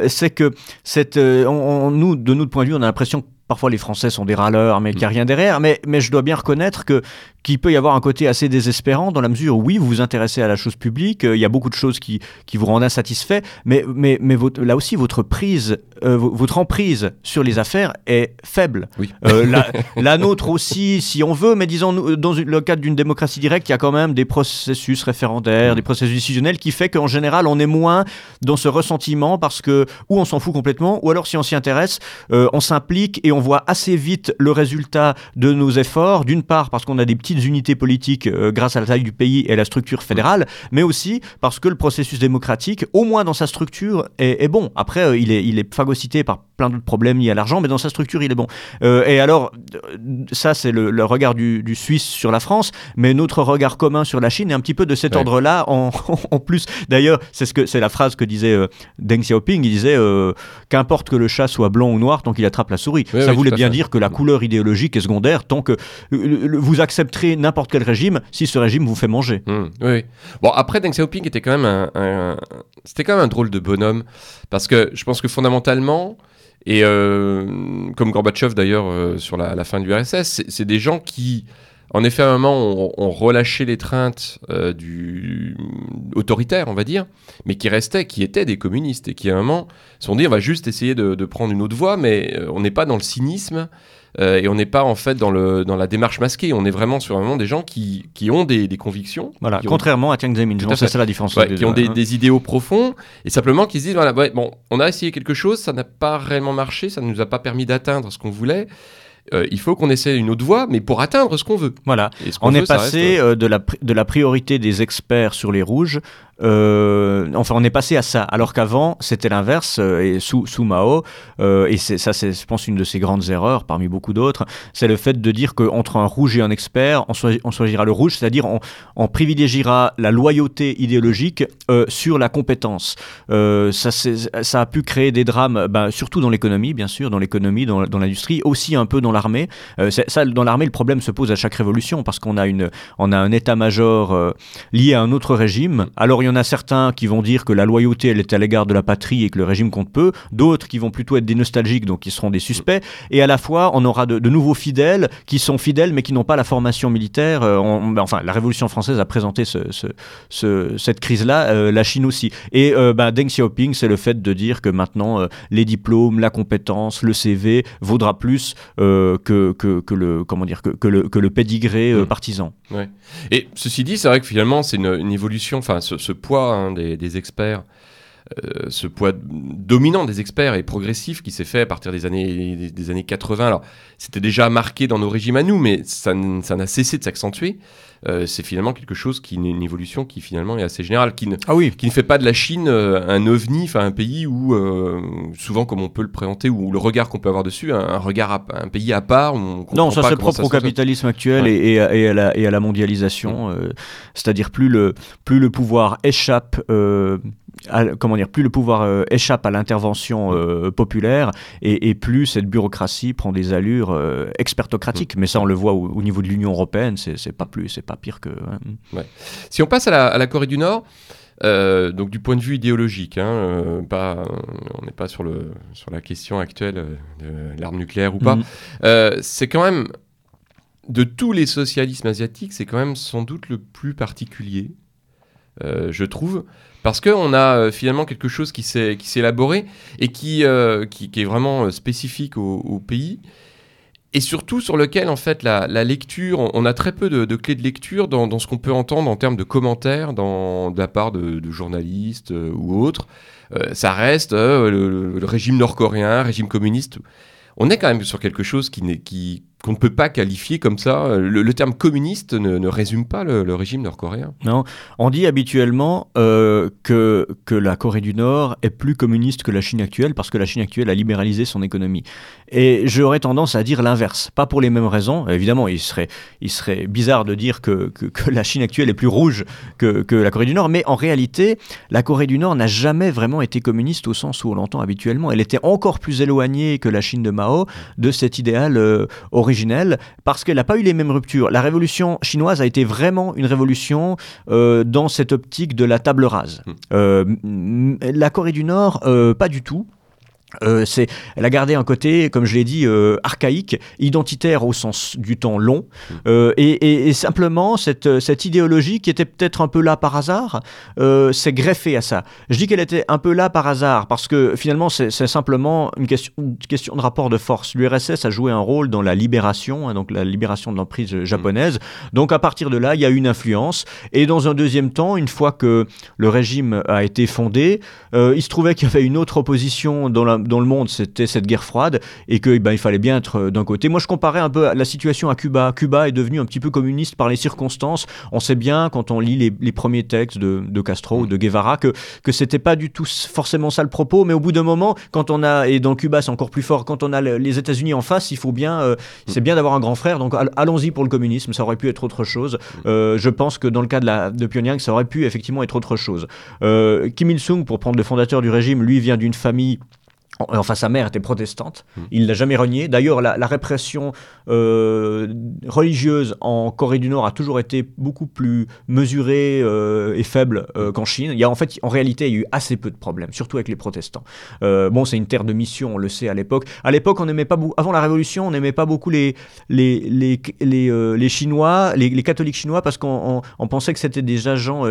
Speaker 2: c'est que cette, on, nous, de notre point de vue, on a l'impression que parfois les Français sont des râleurs, mais qu'il n'y a mm. rien derrière. Mais, mais je dois bien reconnaître que qu'il peut y avoir un côté assez désespérant dans la mesure où, oui, vous vous intéressez à la chose publique, euh, il y a beaucoup de choses qui, qui vous rendent insatisfait, mais, mais, mais là aussi, votre prise, euh, votre emprise sur les affaires est faible.
Speaker 1: Oui.
Speaker 2: Euh, la, nôtre aussi, si on veut, mais disons, dans le cadre d'une démocratie directe, il y a quand même des processus référendaires, des processus décisionnels qui fait qu'en général, on est moins dans ce ressentiment parce que, ou on s'en fout complètement, ou alors si on s'y intéresse, on s'implique et on voit assez vite le résultat de nos efforts, d'une part parce qu'on a des petites unités politiques euh, grâce à la taille du pays et à la structure fédérale, mais aussi parce que le processus démocratique, au moins dans sa structure, est, bon. Après, euh, il, est, il est phagocyté par plein d'autres problèmes liés à l'argent, mais dans sa structure, il est bon. Euh, et alors, ça, c'est le, regard du, Suisse sur la France, mais notre regard commun sur la Chine est un petit peu de cet ordre-là en, en, plus. D'ailleurs, c'est ce que c'est la phrase que disait Deng Xiaoping. Il disait qu'importe que le chat soit blanc ou noir tant qu'il attrape la souris. ça voulait bien dire que la couleur idéologique est secondaire tant que vous accepterez n'importe quel régime si ce régime vous fait manger.
Speaker 1: Mmh, oui. Bon, après, Deng Xiaoping était quand même un, c'était quand même un drôle de bonhomme parce que je pense que fondamentalement, et euh, comme Gorbatchev d'ailleurs euh, sur la, fin de l'URSS, c'est des gens qui, en effet, à un moment, ont, relâché l'étreinte euh, du autoritaire, on va dire, mais qui restaient, qui étaient des communistes et qui, à un moment, se sont dit on va juste essayer de, de prendre une autre voie, mais on n'est pas dans le cynisme euh, et on n'est pas en fait dans, le, dans la démarche masquée. On est vraiment sur vraiment des gens qui, qui ont des, des convictions.
Speaker 2: Voilà, contrairement à Tiang Zemin, c'est ça la différence.
Speaker 1: qui ont des, des, idéaux profonds et simplement qui se disent voilà, bon, on a essayé quelque chose, ça n'a pas réellement marché, ça ne nous a pas permis d'atteindre ce qu'on voulait. Euh, il faut qu'on essaie une autre voie, mais pour atteindre ce qu'on veut.
Speaker 2: Voilà. on est passé euh, de, la, de la priorité des experts sur les rouges euh, enfin, on est passé à ça, alors qu'avant, c'était l'inverse. Euh, et sous, sous Mao, euh, et ça, c'est, je pense, une de ses grandes erreurs, parmi beaucoup d'autres, c'est le fait de dire qu'entre un rouge et un expert, on, choisira le rouge, c'est-à-dire on, privilégiera la loyauté idéologique sur la compétence. ça, a pu créer des drames, ben, surtout dans l'économie, bien sûr, dans l'économie, dans, l'industrie, aussi un peu dans l'armée. ça, dans l'armée, le problème se pose à chaque révolution, parce qu'on a, une, on a un état-major lié à un autre régime. Alors, il y en a certains qui vont dire que la loyauté, elle est à l'égard de la patrie et que le régime compte peu. D'autres qui vont plutôt être des nostalgiques, donc qui seront des suspects. Et à la fois, on aura de, nouveaux fidèles qui sont fidèles mais qui n'ont pas la formation militaire. Euh, ben, enfin, la Révolution française a présenté cette crise-là, euh, la Chine aussi. Et euh, ben, Deng Xiaoping, c'est le fait de dire que maintenant, les diplômes, la compétence, le CV vaudra plus que, que, le, comment dire, que, le, que le pédigré mmh. partisan.
Speaker 1: Ouais. Et ceci dit, c'est vrai que finalement, c'est une, évolution, enfin, ce, poids hein, des, experts, euh, ce poids dominant des experts et progressif qui s'est fait à partir des années, des, années 80. Alors, c'était déjà marqué dans nos régimes à nous, mais ça n'a cessé de s'accentuer. Euh, c'est finalement quelque chose qui une évolution qui finalement est assez générale, qui ne,
Speaker 2: ah oui.
Speaker 1: qui ne fait pas de la Chine euh, un ovni, enfin un pays où souvent comme on peut le présenter ou le regard qu'on peut avoir dessus, un, regard un pays à part.
Speaker 2: non, ça c'est propre au capitalisme actuel et, à, la, et, à, la, mondialisation, mm. c'est-à-dire plus le plus le pouvoir échappe comment dire, plus le pouvoir euh, échappe à l'intervention euh, populaire et, plus cette bureaucratie prend des allures euh, expertocratiques. Mm. Mais ça, on le voit au, niveau de l'Union européenne, c'est pas plus, c'est pas pire que.
Speaker 1: Hein. Si on passe à la, Corée du Nord. donc du point de vue idéologique, hein, pas, on n'est pas sur, le, sur la question actuelle de l'arme nucléaire ou pas. Mm. c'est quand même, de tous les socialismes asiatiques, c'est quand même sans doute le plus particulier, je trouve, parce qu'on a euh, finalement quelque chose qui s'est élaboré et qui, euh, qui, est vraiment euh, spécifique au, pays et surtout sur lequel en fait la, lecture, on, a très peu de, clés de lecture dans, ce qu'on peut entendre en termes de commentaires dans, de la part de, journalistes ou autres. ça reste le, régime nord-coréen, régime communiste. On est quand même sur quelque chose qui, qui qu'on ne peut pas qualifier comme ça. Le, terme communiste ne, résume pas le, régime nord-coréen.
Speaker 2: Non, on dit habituellement euh, que, que la Corée du Nord est plus communiste que la Chine actuelle parce que la Chine actuelle a libéralisé son économie. Et j'aurais tendance à dire l'inverse, pas pour les mêmes raisons. Évidemment, il serait, il serait bizarre de dire que, que, la Chine actuelle est plus rouge que, que, la Corée du Nord, mais en réalité, la Corée du Nord n'a jamais vraiment été communiste au sens où on l'entend habituellement. Elle était encore plus éloignée que la Chine de Mao de cet idéal euh, originelle parce qu'elle n'a pas eu les mêmes ruptures. La révolution chinoise a été vraiment une révolution euh, dans cette optique de la table rase. Hmm. Euh, la Corée du Nord, euh, pas du tout. Euh, c'est, elle a gardé un côté, comme je l'ai dit, euh, archaïque, identitaire au sens du temps long, mmh. euh, et, simplement cette, cette, idéologie qui était peut-être un peu là par hasard, s'est greffée à ça. Je dis qu'elle était un peu là par hasard parce que finalement c'est, simplement une question, question, de rapport de force. L'URSS a joué un rôle dans la libération, hein, donc la libération de l'emprise japonaise. Mmh. Donc à partir de là, il y a une influence. Et dans un deuxième temps, une fois que le régime a été fondé, il se trouvait qu'il y avait une autre opposition dans la dans le monde, c'était cette guerre froide et qu'il ben, il fallait bien être euh, d'un côté. Moi, je comparais un peu la situation à Cuba. Cuba est devenu un petit peu communiste par les circonstances. On sait bien, quand on lit les, premiers textes de, Castro ou de Guevara, que, que c'était pas du tout forcément ça le propos, mais au bout d'un moment, quand on a, et dans Cuba c'est encore plus fort, quand on a les États-Unis en face, il faut bien, euh, c'est bien d'avoir un grand frère, donc allons-y pour le communisme, ça aurait pu être autre chose. Euh, je pense que dans le cas de, la, de Pyongyang, ça aurait pu effectivement être autre chose. Kim Il-sung, pour prendre le fondateur du régime, lui vient d'une famille Enfin, sa mère était protestante. Hmm. Il l'a jamais renié. D'ailleurs, la, répression euh, religieuse en Corée du Nord a toujours été beaucoup plus mesurée euh, et faible euh, qu'en Chine. Il y a en fait, en réalité, il y a eu assez peu de problèmes, surtout avec les protestants. bon, c'est une terre de mission, on le sait à l'époque. À l'époque, on n'aimait pas beaucoup. Avant la Révolution, on n'aimait pas beaucoup les les les les, Chinois, les, catholiques chinois, parce qu'on pensait que c'était des agents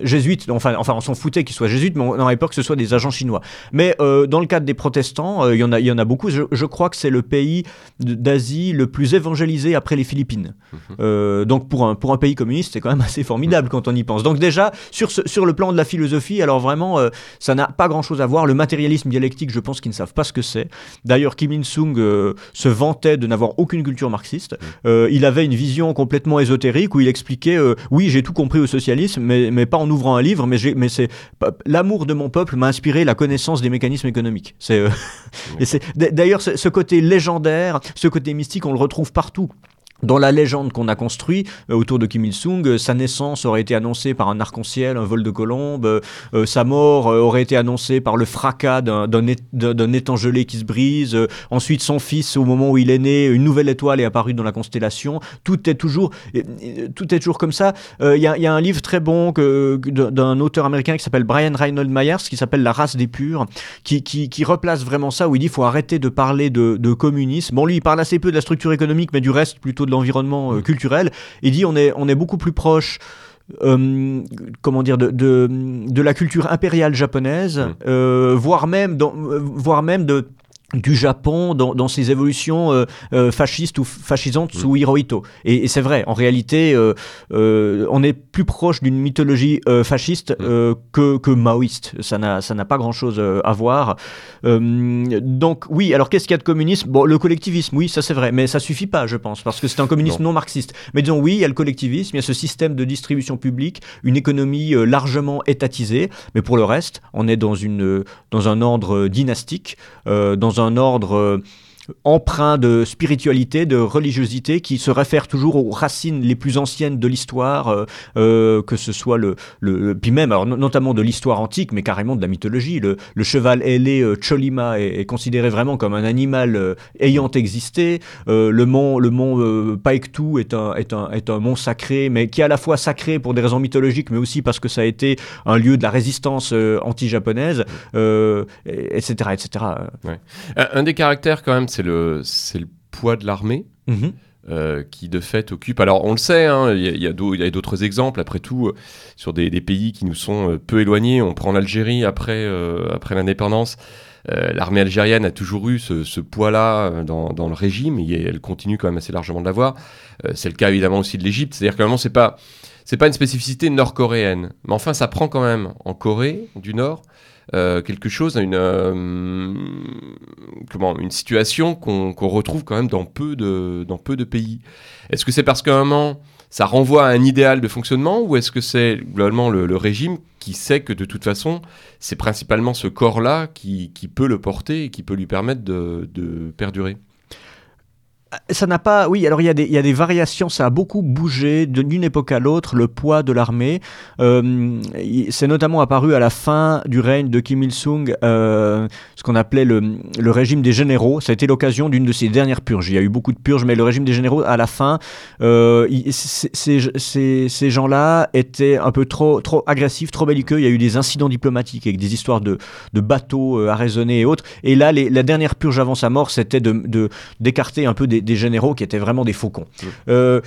Speaker 2: jésuites. Enfin, enfin, on s'en foutait qu'ils soient jésuites, mais on n'aurait peur que ce soit des agents chinois. Mais dans le cadre des protestants, il, y en a, il y en a beaucoup. Je, crois que c'est le pays d'Asie le plus évangélisé après les Philippines. Mhm. donc pour un, pour un pays communiste, c'est quand même assez formidable quand on y pense. Donc déjà, sur, ce, sur le plan de la philosophie, alors vraiment, ça n'a pas grand-chose à voir. Le matérialisme dialectique, je pense qu'ils ne savent pas ce que c'est. D'ailleurs, Kim Il-sung se vantait de n'avoir aucune culture marxiste. Mhm. il avait une vision complètement ésotérique où il expliquait, oui, j'ai tout compris au socialisme, mais, mais pas en ouvrant un livre, mais, mais c'est l'amour de mon peuple m'a inspiré la connaissance des mécanismes économiques. C'est euh, d'ailleurs ce côté légendaire, ce côté mystique, on le retrouve partout. Dans la légende qu'on a construite euh, autour de Kim Il-sung, euh, sa naissance aurait été annoncée par un arc-en-ciel, un vol de colombe. Euh, sa mort aurait été annoncée par le fracas d'un étang gelé qui se brise. ensuite, son fils, au moment où il est né, une nouvelle étoile est apparue dans la constellation. Tout est toujours, tout est toujours comme ça. Il y, a un livre très bon d'un auteur américain qui s'appelle Brian Reinhold Myers, qui s'appelle La race des purs, qui, replace vraiment ça, où il dit qu'il faut arrêter de parler de, de communisme. Bon, lui, il parle assez peu de la structure économique, mais du reste, plutôt de l'environnement euh, culturel. Il dit on est, on est beaucoup plus proche. Euh, comment dire de, de, la culture impériale japonaise, mmh. euh, voire même dans, voire même de du Japon dans, dans ses évolutions euh, euh, fascistes ou fascisantes sous. Hirohito. Et, c'est vrai, en réalité, euh, on est plus proche d'une mythologie fasciste que, que, maoïste. Ça n'a pas grand-chose à voir. donc oui, alors qu'est-ce qu'il y a de communisme? Bon, le collectivisme, oui, ça c'est vrai, mais ça suffit pas, je pense, parce que c'est un communisme non. marxiste. Mais disons, oui, il y a le collectivisme, il y a ce système de distribution publique, une économie largement étatisée, mais pour le reste, on est dans, une, dans un ordre dynastique, dans un un ordre euh, empreint de spiritualité, de religiosité, qui se réfère toujours aux racines les plus anciennes de l'histoire, euh, euh, que ce soit le, puis même, notamment de l'histoire antique, mais carrément de la mythologie. Le, le cheval ailé euh, Cholima est, considéré vraiment comme un animal ayant existé. le mont, le mont Paektu est un, est, un, est un mont sacré, mais qui est à la fois sacré pour des raisons mythologiques, mais aussi parce que ça a été un lieu de la résistance anti-japonaise, etc., etc.
Speaker 1: Un des caractères quand même c'est le, le poids de l'armée. Mhm. Euh, qui de fait occupe. Alors on le sait, hein, il y, a, d'autres exemples. Après tout, euh, sur des, pays qui nous sont euh, peu éloignés, on prend l'Algérie après, après l'indépendance. L'armée algérienne a toujours eu ce, poids-là dans, le régime et elle continue quand même assez largement de l'avoir. c'est le cas évidemment aussi de l'Égypte. C'est-à-dire que c'est pas c'est pas une spécificité nord-coréenne, mais enfin ça prend quand même en Corée du Nord euh, quelque chose, une, euh, comment, une situation qu'on retrouve quand même dans peu de, pays. Est-ce que c'est parce qu'à un moment, ça renvoie à un idéal de fonctionnement ou est-ce que c'est globalement le, régime qui sait que de toute façon, c'est principalement ce corps-là qui, qui, peut le porter et qui peut lui permettre de perdurer?
Speaker 2: Ça n'a pas. Oui, alors il y, a des, variations, ça a beaucoup bougé d'une époque à l'autre, le poids de l'armée. Euh, c'est notamment apparu à la fin du règne de Kim Il-sung, euh, ce qu'on appelait le, régime des généraux. Ça a été l'occasion d'une de ses dernières purges. Il y a eu beaucoup de purges, mais le régime des généraux, à la fin, euh, ces, gens-là étaient un peu trop, trop agressifs, trop belliqueux. Il y a eu des incidents diplomatiques avec des histoires de, bateaux euh, arraisonnés et autres. Et là, la dernière purge avant sa mort, c'était d'écarter un peu des des, généraux qui étaient vraiment des faucons. Euh,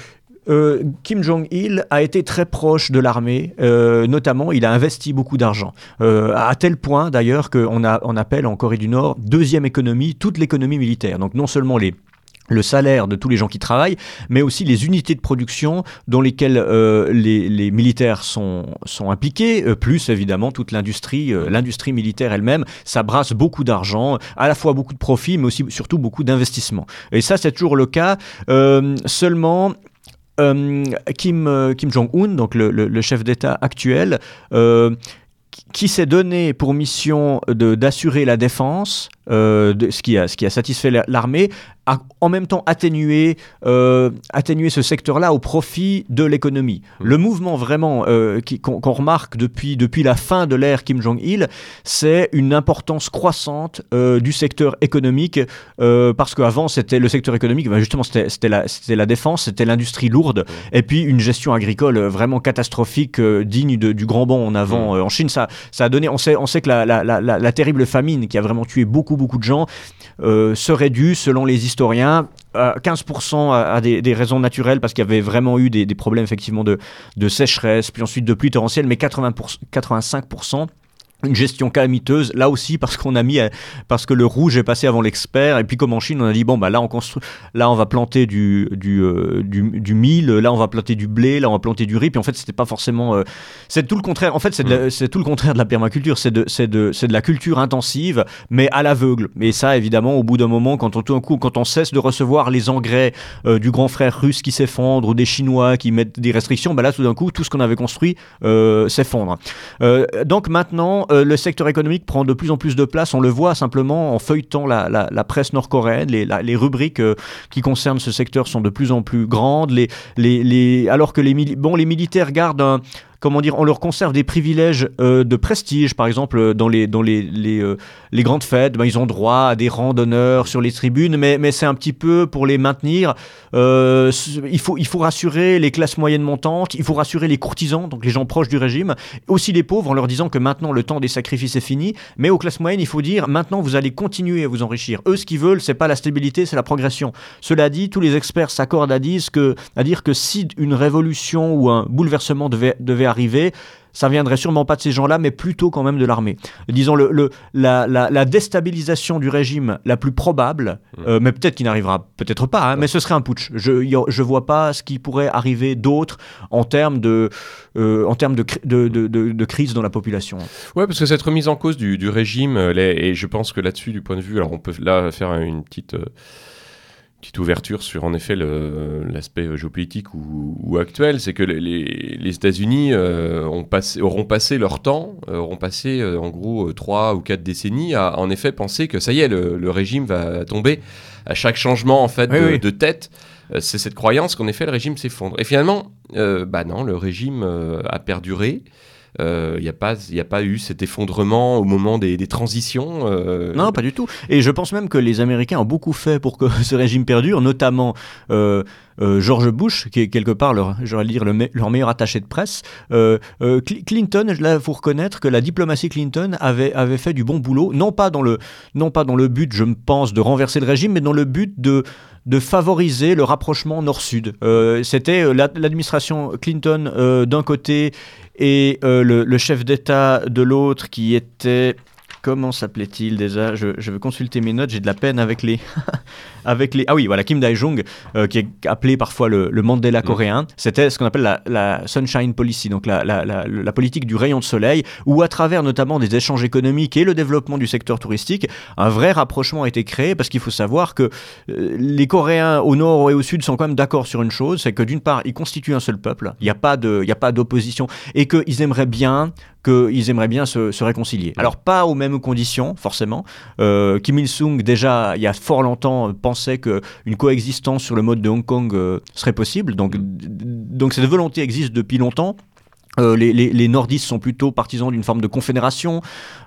Speaker 2: euh, Kim Jong-il a été très proche de l'armée, euh, notamment il a investi beaucoup d'argent, à tel point d'ailleurs qu'on on appelle en Corée du Nord deuxième économie, toute l'économie militaire. Donc non seulement les le salaire de tous les gens qui travaillent, mais aussi les unités de production dans lesquelles euh, les, militaires sont, sont impliqués, euh, plus évidemment toute l'industrie, euh, l'industrie militaire elle-même, ça brasse beaucoup d'argent, à la fois beaucoup de profits, mais aussi surtout beaucoup d'investissements. Et ça, c'est toujours le cas. seulement, Kim, Kim Jong-un, donc le, le chef d'État actuel, qui s'est donné pour mission d'assurer la défense, euh, de, ce, qui a, ce qui a satisfait l'armée, a en même temps atténué, euh, atténué ce secteur-là au profit de l'économie. Mmh. Le mouvement vraiment euh, qu'on remarque depuis, depuis la fin de l'ère Kim Jong-il, c'est une importance croissante du secteur économique, parce qu'avant c'était le secteur économique, ben justement c'était la, la défense, c'était l'industrie lourde, mmh. et puis une gestion agricole vraiment catastrophique, digne de, du grand bond en avant. Mmh. en Chine, ça, ça a donné, on sait, on sait que la, la, la, la terrible famine qui a vraiment tué beaucoup, beaucoup de gens serait due, selon les historiens, 15% à, des, raisons naturelles parce qu'il y avait vraiment eu des, problèmes effectivement de, sécheresse, puis ensuite de pluie torrentielle, mais 80 85% une gestion calamiteuse là aussi parce qu'on a mis parce que le rouge est passé avant l'expert et puis comme en Chine on a dit bon bah là on construit là on va planter du du, euh, du, du mil là on va planter du blé là on va planter du riz puis en fait c'était pas forcément euh, c'est tout le contraire en fait c'est c'est tout le contraire de la permaculture c'est de c'est de c'est de la culture intensive mais à l'aveugle. Mais ça évidemment au bout d'un moment quand on tout d'un coup quand on cesse de recevoir les engrais euh, du grand frère russe qui s'effondre ou des chinois qui mettent des restrictions bah là tout d'un coup tout ce qu'on avait construit s'effondre. Donc maintenant euh, le secteur économique prend de plus en plus de place. On le voit simplement en feuilletant la, presse nord-coréenne. Les, rubriques euh, qui concernent ce secteur sont de plus en plus grandes. alors que les, les militaires gardent un, comment dire, on leur conserve des privilèges euh, de prestige. Par exemple, euh, dans les, dans les, euh, les grandes fêtes, ben, ils ont droit à des rangs d'honneur sur les tribunes, mais, mais c'est un petit peu pour les maintenir. il, faut, il faut rassurer les classes moyennes montantes, il faut rassurer les courtisans, donc les gens proches du régime, aussi les pauvres, en leur disant que maintenant le temps des sacrifices est fini. Mais aux classes moyennes, il faut dire maintenant vous allez continuer à vous enrichir. Eux, ce qu'ils veulent, c'est pas la stabilité, c'est la progression. Cela dit, tous les experts s'accordent à, dire que, à dire que si une révolution ou un bouleversement devait arriver, ça viendrait sûrement pas de ces gens-là, mais plutôt quand même de l'armée. Disons, le, la, déstabilisation du régime la plus probable, mmh. euh, mais peut-être qu'il n'arrivera peut-être pas, hein, mais ce serait un putsch. Je ne vois pas ce qui pourrait arriver d'autre en termes de, euh, en termes de, de, de, crise dans la population.
Speaker 1: Ouais, parce que cette remise en cause du, régime, et je pense que là-dessus, du point de vue, alors on peut là faire une petite... Euh, petite ouverture sur en effet l'aspect géopolitique ou, actuel, c'est que les, les États-Unis euh, auront passé leur temps, euh, auront passé euh, en gros trois ou quatre décennies à en effet penser que ça y est, le, régime va tomber à chaque changement en fait de, tête. C'est cette croyance qu'en effet le régime s'effondre. Et finalement, bah non, le régime a perduré. Il euh, n'y a, pas, a pas eu cet effondrement au moment des, transitions
Speaker 2: euh. Non, pas du tout. Et je pense même que les Américains ont beaucoup fait pour que ce régime perdure, notamment euh, George Bush, qui est quelque part leur, dire, leur meilleur attaché de presse. Clinton, là, faut reconnaître que la diplomatie Clinton avait, fait du bon boulot, non pas, dans le, non pas dans le but, je pense, de renverser le régime, mais dans le but de favoriser le rapprochement nord-sud. C'était l'administration Clinton d'un côté et euh, le, chef d'État de l'autre qui était comment s'appelait-il déjà? Je, je, veux consulter mes notes, j'ai de la peine avec les, avec les... Ah oui, voilà, Kim Dae-jung, euh, qui est appelé parfois le, Mandela mm. coréen. C'était ce qu'on appelle la, Sunshine Policy, donc la, la, politique du rayon de soleil, où à travers notamment des échanges économiques et le développement du secteur touristique, un vrai rapprochement a été créé, parce qu'il faut savoir que euh, les Coréens au nord et au sud sont quand même d'accord sur une chose, c'est que d'une part, ils constituent un seul peuple, il n'y a pas d'opposition, et qu'ils aimeraient bien qu'ils aimeraient bien se, réconcilier. Alors pas aux mêmes conditions, forcément. Euh, Kim Il-sung, déjà, il y a fort longtemps, pensait qu'une coexistence sur le mode de Hong Kong euh, serait possible. Donc, donc cette volonté existe depuis longtemps. Euh, les, les, nordistes sont plutôt partisans d'une forme de confédération.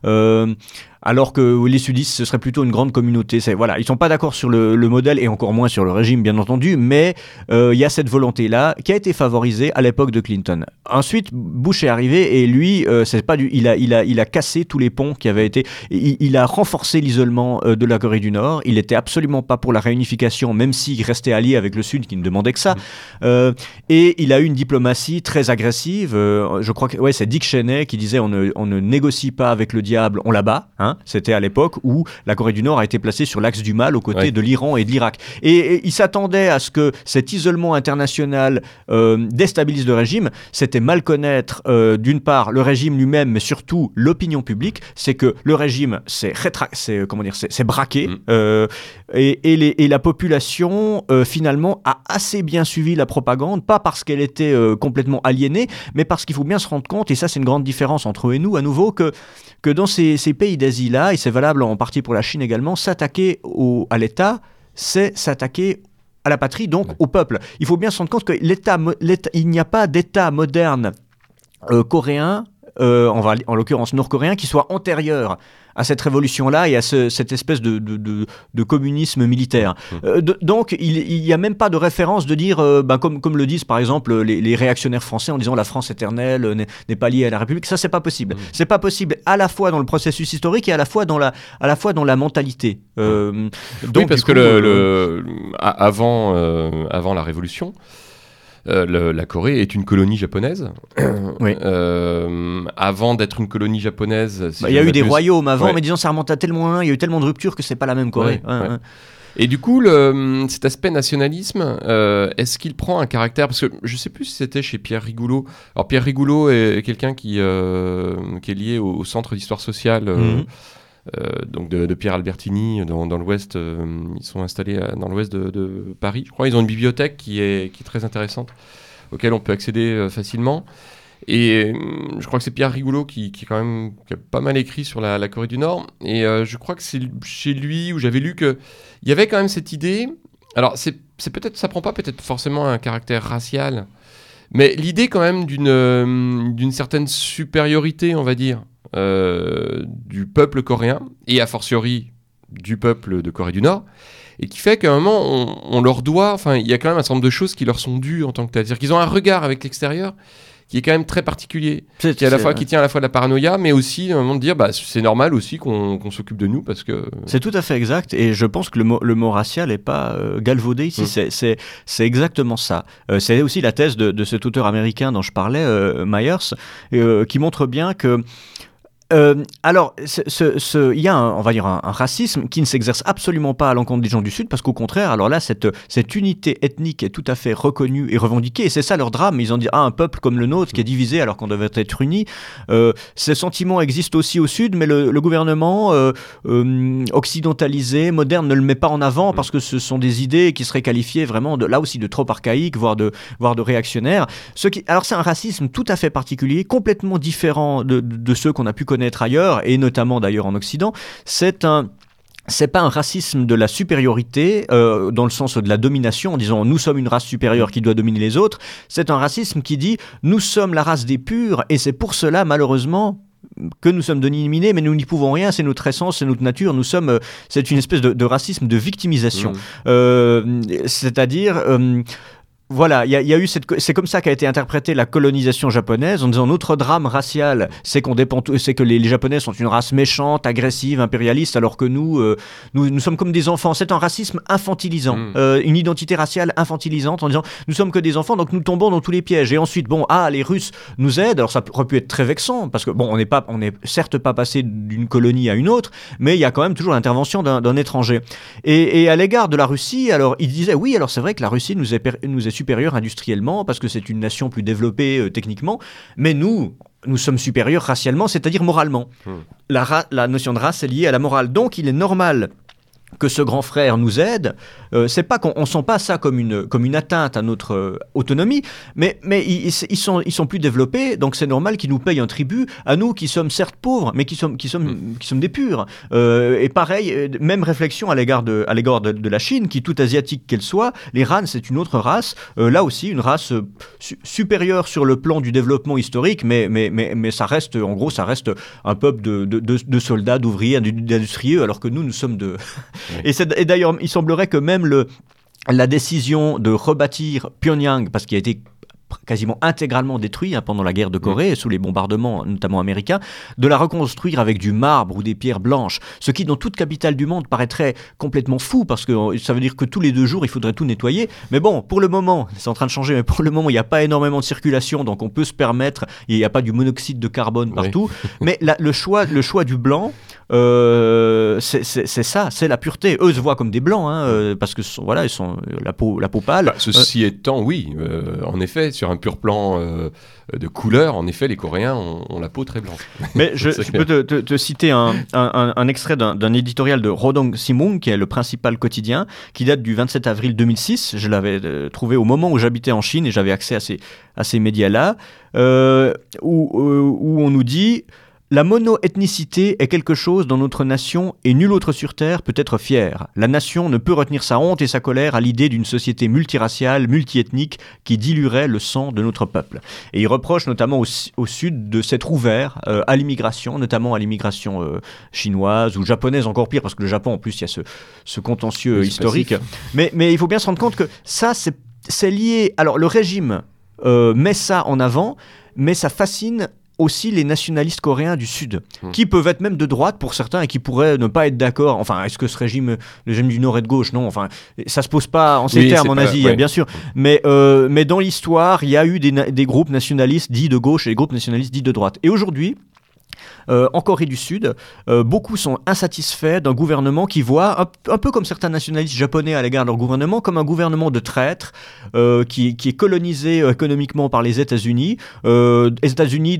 Speaker 2: Euh, alors que les sudistes, ce serait plutôt une grande communauté. Voilà, ils sont pas d'accord sur le, modèle et encore moins sur le régime, bien entendu, mais euh, il y a cette volonté-là qui a été favorisée à l'époque de Clinton. Ensuite, Bush est arrivé et lui, euh, c'est pas du, il a, il a, il a cassé tous les ponts qui avaient été, il, a renforcé l'isolement euh, de la Corée du Nord. Il était absolument pas pour la réunification, même s'il restait allié avec le Sud, qui ne demandait que ça. Mmh. et il a eu une diplomatie très agressive. je crois que, ouais, c'est Dick Cheney qui disait on ne, on ne négocie pas avec le diable, on la bat. Hein c'était à l'époque où la Corée du Nord a été placée sur l'axe du mal aux côtés de l'Iran et de l'Irak. Et, il s'attendait à ce que cet isolement international euh, déstabilise le régime. C'était mal connaître, euh, d'une part, le régime lui-même, mais surtout l'opinion publique. C'est que le régime s'est comment dire, c'est braqué. Euh, et, et, la population, finalement, a assez bien suivi la propagande, pas parce qu'elle était complètement aliénée, mais parce qu'il faut bien se rendre compte, et ça c'est une grande différence entre eux et nous, à nouveau, que, que dans ces, ces pays d'Asie, là, et c'est valable en partie pour la Chine également, s'attaquer à l'État, c'est s'attaquer à la patrie, donc au peuple. Il faut bien se rendre compte que l'État, il n'y a pas d'État moderne euh, coréen, euh, en l'occurrence nord-coréen, qui soit antérieur à cette révolution-là et à cette espèce de, de, communisme militaire. Mmh. Euh, donc, il n'y a même pas de référence de dire, euh, ben, comme, comme le disent par exemple les, réactionnaires français en disant la France éternelle euh, n'est pas liée à la République. Ça, c'est pas possible. Mmh. C'est pas possible à la fois dans le processus historique et à la fois dans la, à la, fois dans la mentalité.
Speaker 1: Mmh. donc, oui, parce que le, avant, avant la Révolution, euh, la Corée est une colonie japonaise.
Speaker 2: Oui.
Speaker 1: Euh, avant d'être une colonie japonaise. si
Speaker 2: Bah, Il y a eu des royaumes avant,
Speaker 1: Ouais.
Speaker 2: mais disons ça remonte à tellement loin, il y a eu tellement de ruptures que c'est pas la même Corée.
Speaker 1: Ouais,
Speaker 2: Ouais.
Speaker 1: Et du coup, le, cet aspect nationalisme, euh, est-ce qu'il prend un caractère? Parce que je sais plus si c'était chez Pierre Rigoulot. Alors Pierre Rigoulot est quelqu'un qui, euh, qui est lié au, au Centre d'histoire sociale.
Speaker 2: Mhm.
Speaker 1: euh, donc de, Pierre Albertini dans, dans l'ouest, euh, ils sont installés dans l'ouest de, Paris. Je crois ils ont une bibliothèque qui est, très intéressante, auquel on peut accéder euh, facilement. Et euh, je crois que c'est Pierre Rigoulot qui, qui, quand même, a pas mal écrit sur la, Corée du Nord. Et euh, je crois que c'est chez lui où j'avais lu qu'il y avait quand même cette idée. Alors, c'est peut-être, ça prend pas peut-être forcément un caractère racial, mais l'idée quand même euh, d'une certaine supériorité, on va dire, euh, du peuple coréen, et a fortiori du peuple de Corée du Nord, et qui fait qu'à un moment, on, on leur doit, enfin, il y a quand même un certain nombre de choses qui leur sont dues en tant que tel. C'est-à-dire qu'ils ont un regard avec l'extérieur qui est quand même très particulier, qui, est à la fois, qui tient à la fois de la paranoïa, mais aussi à un moment de dire, bah, c'est normal aussi qu'on s'occupe de nous, parce que...
Speaker 2: C'est tout à fait exact, et je pense que le mot, le mot racial n'est pas euh, galvaudé ici,
Speaker 1: Mm.
Speaker 2: c'est- c'est c'est exactement ça. Euh, c'est aussi la thèse de, de cet auteur américain dont je parlais, euh, Myers, euh, qui montre bien que... euh, alors, il y a, un, on va dire, un, racisme qui ne s'exerce absolument pas à l'encontre des gens du Sud, parce qu'au contraire, alors là, cette, unité ethnique est tout à fait reconnue et revendiquée, et c'est ça leur drame. Ils ont dit, ah, un peuple comme le nôtre qui est divisé alors qu'on devait être uni. Euh, ces sentiments existent aussi au Sud, mais le, gouvernement euh, occidentalisé, moderne, ne le met pas en avant parce que ce sont des idées qui seraient qualifiées vraiment là aussi de trop archaïques, voire de réactionnaires. Alors c'est un racisme tout à fait particulier, complètement différent de ceux qu'on a pu connaître ailleurs et notamment d'ailleurs en Occident. C'est un c'est pas un racisme de la supériorité euh, dans le sens de la domination en disant nous sommes une race supérieure qui doit dominer les autres. C'est un racisme qui dit nous sommes la race des purs et c'est pour cela malheureusement que nous sommes dominés, mais nous n'y pouvons rien, c'est notre essence, c'est notre nature, nous sommes, euh, c'est une espèce de, de racisme de victimisation.
Speaker 1: Mm.
Speaker 2: Euh, C'est-à-dire, voilà, il y, a- il y a eu cette, c'est comme ça qu'a été interprétée la colonisation japonaise en disant notre drame racial, c'est qu'on dépend, c'est que les, les Japonais sont une race méchante, agressive, impérialiste, alors que nous, euh, nous, nous sommes comme des enfants. C'est un racisme infantilisant,
Speaker 1: Mm.
Speaker 2: euh, une identité raciale infantilisante en disant nous sommes que des enfants, donc nous tombons dans tous les pièges. Et ensuite, bon, ah, les Russes nous aident. Alors ça aurait pu être très vexant parce que bon, on n'est pas, on n'est certes pas passé d'une colonie à une autre, mais il y a quand même toujours l'intervention d'un étranger. Et, et à l'égard de la Russie, alors il disait oui, alors c'est vrai que la Russie nous est, nous est supérieure industriellement parce que c'est une nation plus développée euh, techniquement, mais nous, nous sommes supérieurs racialement, c'est-à-dire moralement.
Speaker 1: Hmm.
Speaker 2: La, la notion de race est liée à la morale, donc il est normal que ce grand frère nous aide, euh, c'est pas qu'on on sent pas ça comme une, comme une atteinte à notre euh, autonomie, mais, mais ils, ils- sont, ils sont plus développés, donc c'est normal qu'ils nous payent un tribut, à nous qui sommes certes pauvres, mais qui sommes, qui sommes, qui sommes des purs. Euh, et pareil, euh, même réflexion à l'égard de, à l'égard de, de la Chine, qui toute asiatique qu'elle soit, les Han c'est une autre race, là aussi une race su- supérieure sur le plan du développement historique, mais, mais, mais, mais ça reste, en gros, ça reste un peuple de- de soldats, d'ouvriers, d'industrieux, alors que nous, nous sommes de... Et, d'ailleurs, il semblerait que même le, la décision de rebâtir Pyongyang, parce qu'il a été quasiment intégralement détruit hein, pendant la guerre de Corée, sous les bombardements notamment américains, de la reconstruire avec du marbre ou des pierres blanches, ce qui dans toute capitale du monde paraîtrait complètement fou, parce que euh, ça veut dire que tous les deux jours il faudrait tout nettoyer. Mais bon, pour le moment, c'est en train de changer, mais pour le moment il n'y a pas énormément de circulation, donc on peut se permettre, il n'y a pas du monoxyde de carbone
Speaker 1: Oui.
Speaker 2: partout, mais la- le, choix, le choix du blanc, euh, c'est ça, c'est la pureté. Eux se voient comme des blancs, hein, euh, parce que voilà, ils sont la peau, la peau pâle.
Speaker 1: Bah, ceci étant, oui, euh, en effet, sur un pur plan euh, de couleur, en effet, les Coréens ont, ont la peau très blanche.
Speaker 2: Mais je, peux te, te- te citer un, un- un- un extrait d'un éditorial de Rodong Simung, qui est le principal quotidien, qui date du 27 avril 2006. Je l'avais euh, trouvé au moment où j'habitais en Chine et j'avais accès à ces, à ces médias-là, euh, où on nous dit... La mono-ethnicité est quelque chose dont notre nation et nul autre sur Terre peut être fier. La nation ne peut retenir sa honte et sa colère à l'idée d'une société multiraciale, multiethnique, qui diluerait le sang de notre peuple. Et il reproche notamment au, au sud de s'être ouvert euh, à l'immigration, notamment à l'immigration euh, chinoise ou japonaise, encore pire, parce que le Japon, en plus, il y a ce, ce contentieux
Speaker 1: Oui,
Speaker 2: historique. Mais, mais il faut bien se rendre compte que ça, c'est c'est lié. Alors, le régime euh, met ça en avant, mais ça fascine aussi les nationalistes coréens du Sud, hmm. qui peuvent être même de droite pour certains et qui pourraient ne pas être d'accord. Enfin, est-ce que ce régime, le régime du Nord est de gauche Non, enfin, ça se pose pas en ces termes en Asie, bien sûr. Mais, euh, mais dans l'histoire, il y a eu des, des groupes nationalistes dits de gauche et des groupes nationalistes dits de droite. Et aujourd'hui, euh, en Corée du Sud, euh, beaucoup sont insatisfaits d'un gouvernement qui voit, un, peu comme certains nationalistes japonais à l'égard de leur gouvernement, comme un gouvernement de traîtres euh, qui, est colonisé économiquement par les États-Unis. les États-Unis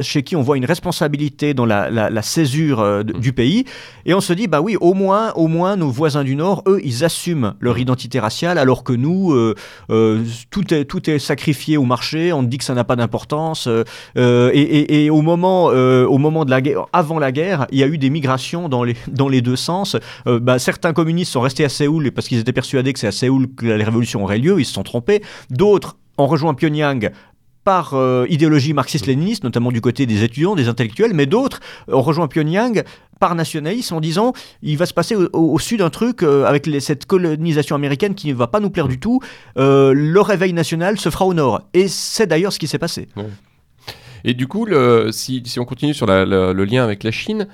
Speaker 2: chez qui on voit une responsabilité dans la, césure mm. du pays. Et on se dit, bah oui, au moins, au moins nos voisins du Nord, eux, ils assument leur mm. identité raciale, alors que nous, tout, est, tout est sacrifié au marché, on dit que ça n'a pas d'importance. Et, et, au moment, au moment la avant la guerre, il y a eu des migrations dans les, deux sens. Euh, bah, certains communistes sont restés à Séoul parce qu'ils étaient persuadés que c'est à Séoul que les révolutions auraient lieu, ils se sont trompés. D'autres ont rejoint Pyongyang par euh, idéologie marxiste-léniniste, notamment du côté des étudiants, des intellectuels, mais d'autres ont rejoint Pyongyang par nationalisme en disant il va se passer au, sud un truc euh, avec cette colonisation américaine qui ne va pas nous plaire du tout, le réveil national se fera au nord. Et c'est d'ailleurs ce qui s'est passé.
Speaker 1: Et du coup, si, on continue sur le lien avec la Chine,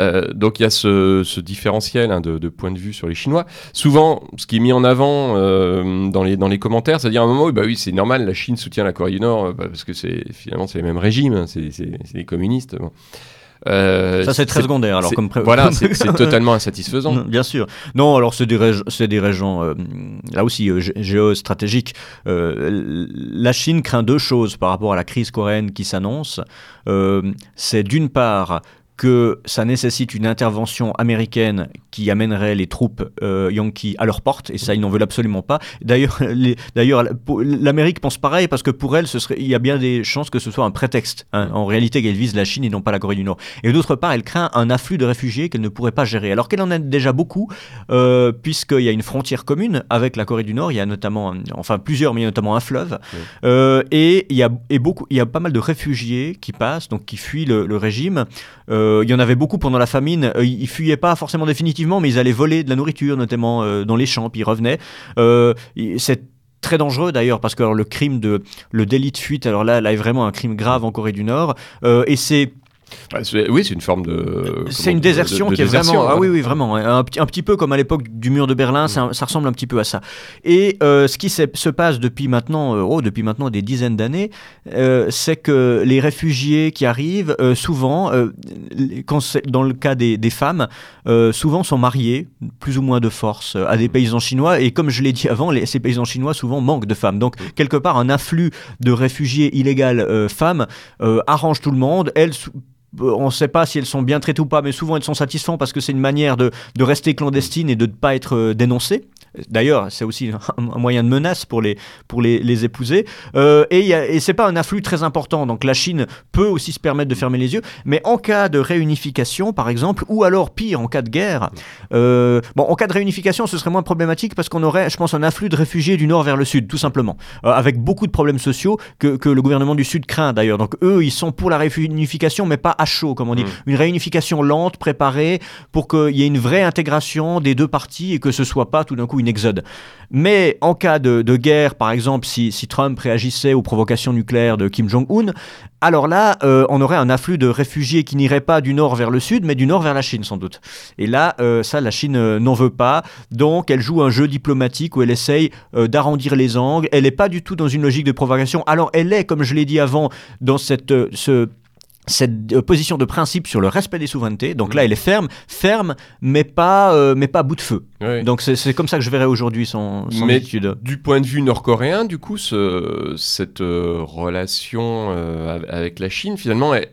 Speaker 1: euh, donc il y a ce, différentiel hein, de, point de vue sur les Chinois. Souvent, ce qui est mis en avant euh, dans, les, commentaires, c'est-à-dire à un moment, bah oui, c'est normal, la Chine soutient la Corée du Nord, euh, bah, parce que finalement c'est les mêmes régimes, hein, c'est les communistes.
Speaker 2: Euh, ça, c'est très secondaire. Alors, comme
Speaker 1: voilà, c'est totalement insatisfaisant.
Speaker 2: Bien sûr. Non, alors, c'est des, des régions, euh, là aussi, euh, géostratégiques. la Chine craint deux choses par rapport à la crise coréenne qui s'annonce. c'est d'une part que ça nécessite une intervention américaine qui amènerait les troupes euh, Yankees à leur porte, et ça, ils n'en veulent absolument pas. D'ailleurs, l'Amérique pense pareil, parce que pour elle, ce serait, il y a bien des chances que ce soit un prétexte, hein, en réalité, qu'elle vise la Chine et non pas la Corée du Nord. Et d'autre part, elle craint un afflux de réfugiés qu'elle ne pourrait pas gérer, alors qu'elle en a déjà beaucoup, euh, puisqu'il y a une frontière commune avec la Corée du Nord, il y a notamment, enfin plusieurs, mais il y a notamment un fleuve, euh, et il y, a, et beaucoup, il y a pas mal de réfugiés qui passent, donc qui fuient le, le régime. Euh, il y en avait beaucoup pendant la famine. Euh, ils fuyaient pas forcément définitivement, mais ils allaient voler de la nourriture, notamment euh, dans les champs, puis ils revenaient. c'est très dangereux d'ailleurs parce que le crime de le délit de fuite alors là là est vraiment un crime grave en Corée du Nord et c'est
Speaker 1: oui, c'est une forme de.
Speaker 2: C'est une désertion qui est vraiment. Ah oui, oui, vraiment. Un, un, petit peu comme à l'époque du mur de Berlin, ça, ressemble un petit peu à ça. Et euh, ce qui se passe depuis maintenant, euh, oh, depuis maintenant des dizaines d'années, euh, c'est que les réfugiés qui arrivent, souvent, quand dans le cas des, des femmes, souvent sont mariés, plus ou moins de force, à des paysans chinois. Et comme je l'ai dit avant, les, ces paysans chinois souvent manquent de femmes. Donc, quelque part, un afflux de réfugiés illégales femmes arrange tout le monde. Elles on ne sait pas si elles sont bien traitées ou pas, mais souvent elles sont satisfaites parce que c'est une manière de, rester clandestine et de ne pas être euh, dénoncée. D'ailleurs, c'est aussi un moyen de menace pour les, pour les, épouser. Euh, et, et c'est pas un afflux très important. Donc la Chine peut aussi se permettre de fermer les yeux. Mais en cas de réunification, par exemple, ou alors pire, en cas de guerre, euh, bon, en cas de réunification, ce serait moins problématique parce qu'on aurait, je pense, un afflux de réfugiés du nord vers le sud, tout simplement. avec beaucoup de problèmes sociaux que, que le gouvernement du sud craint d'ailleurs. Donc eux, ils sont pour la réunification, mais pas chaud, comme on dit. Mm. Une réunification lente, préparée, pour qu'il y ait une vraie intégration des deux parties et que ce soit pas tout d'un coup une exode. Mais en cas de, guerre, par exemple, si, Trump réagissait aux provocations nucléaires de Kim Jong-un, alors là, euh, on aurait un afflux de réfugiés qui n'irait pas du nord vers le sud, mais du nord vers la Chine, sans doute. Et là, euh, ça, la Chine euh, n'en veut pas. Donc, elle joue un jeu diplomatique où elle essaye d'arrondir les angles. Elle n'est pas du tout dans une logique de provocation. Alors, elle est, comme je l'ai dit avant, dans cette, ce cette euh, position de principe sur le respect des souverainetés. Donc là, mm. elle est ferme, ferme, mais pas, euh, mais pas à bout de feu. Donc c'est comme ça que je verrai aujourd'hui son, son mais
Speaker 1: Du point de vue nord-coréen, du coup, ce, cette euh, relation avec la Chine, finalement, elle,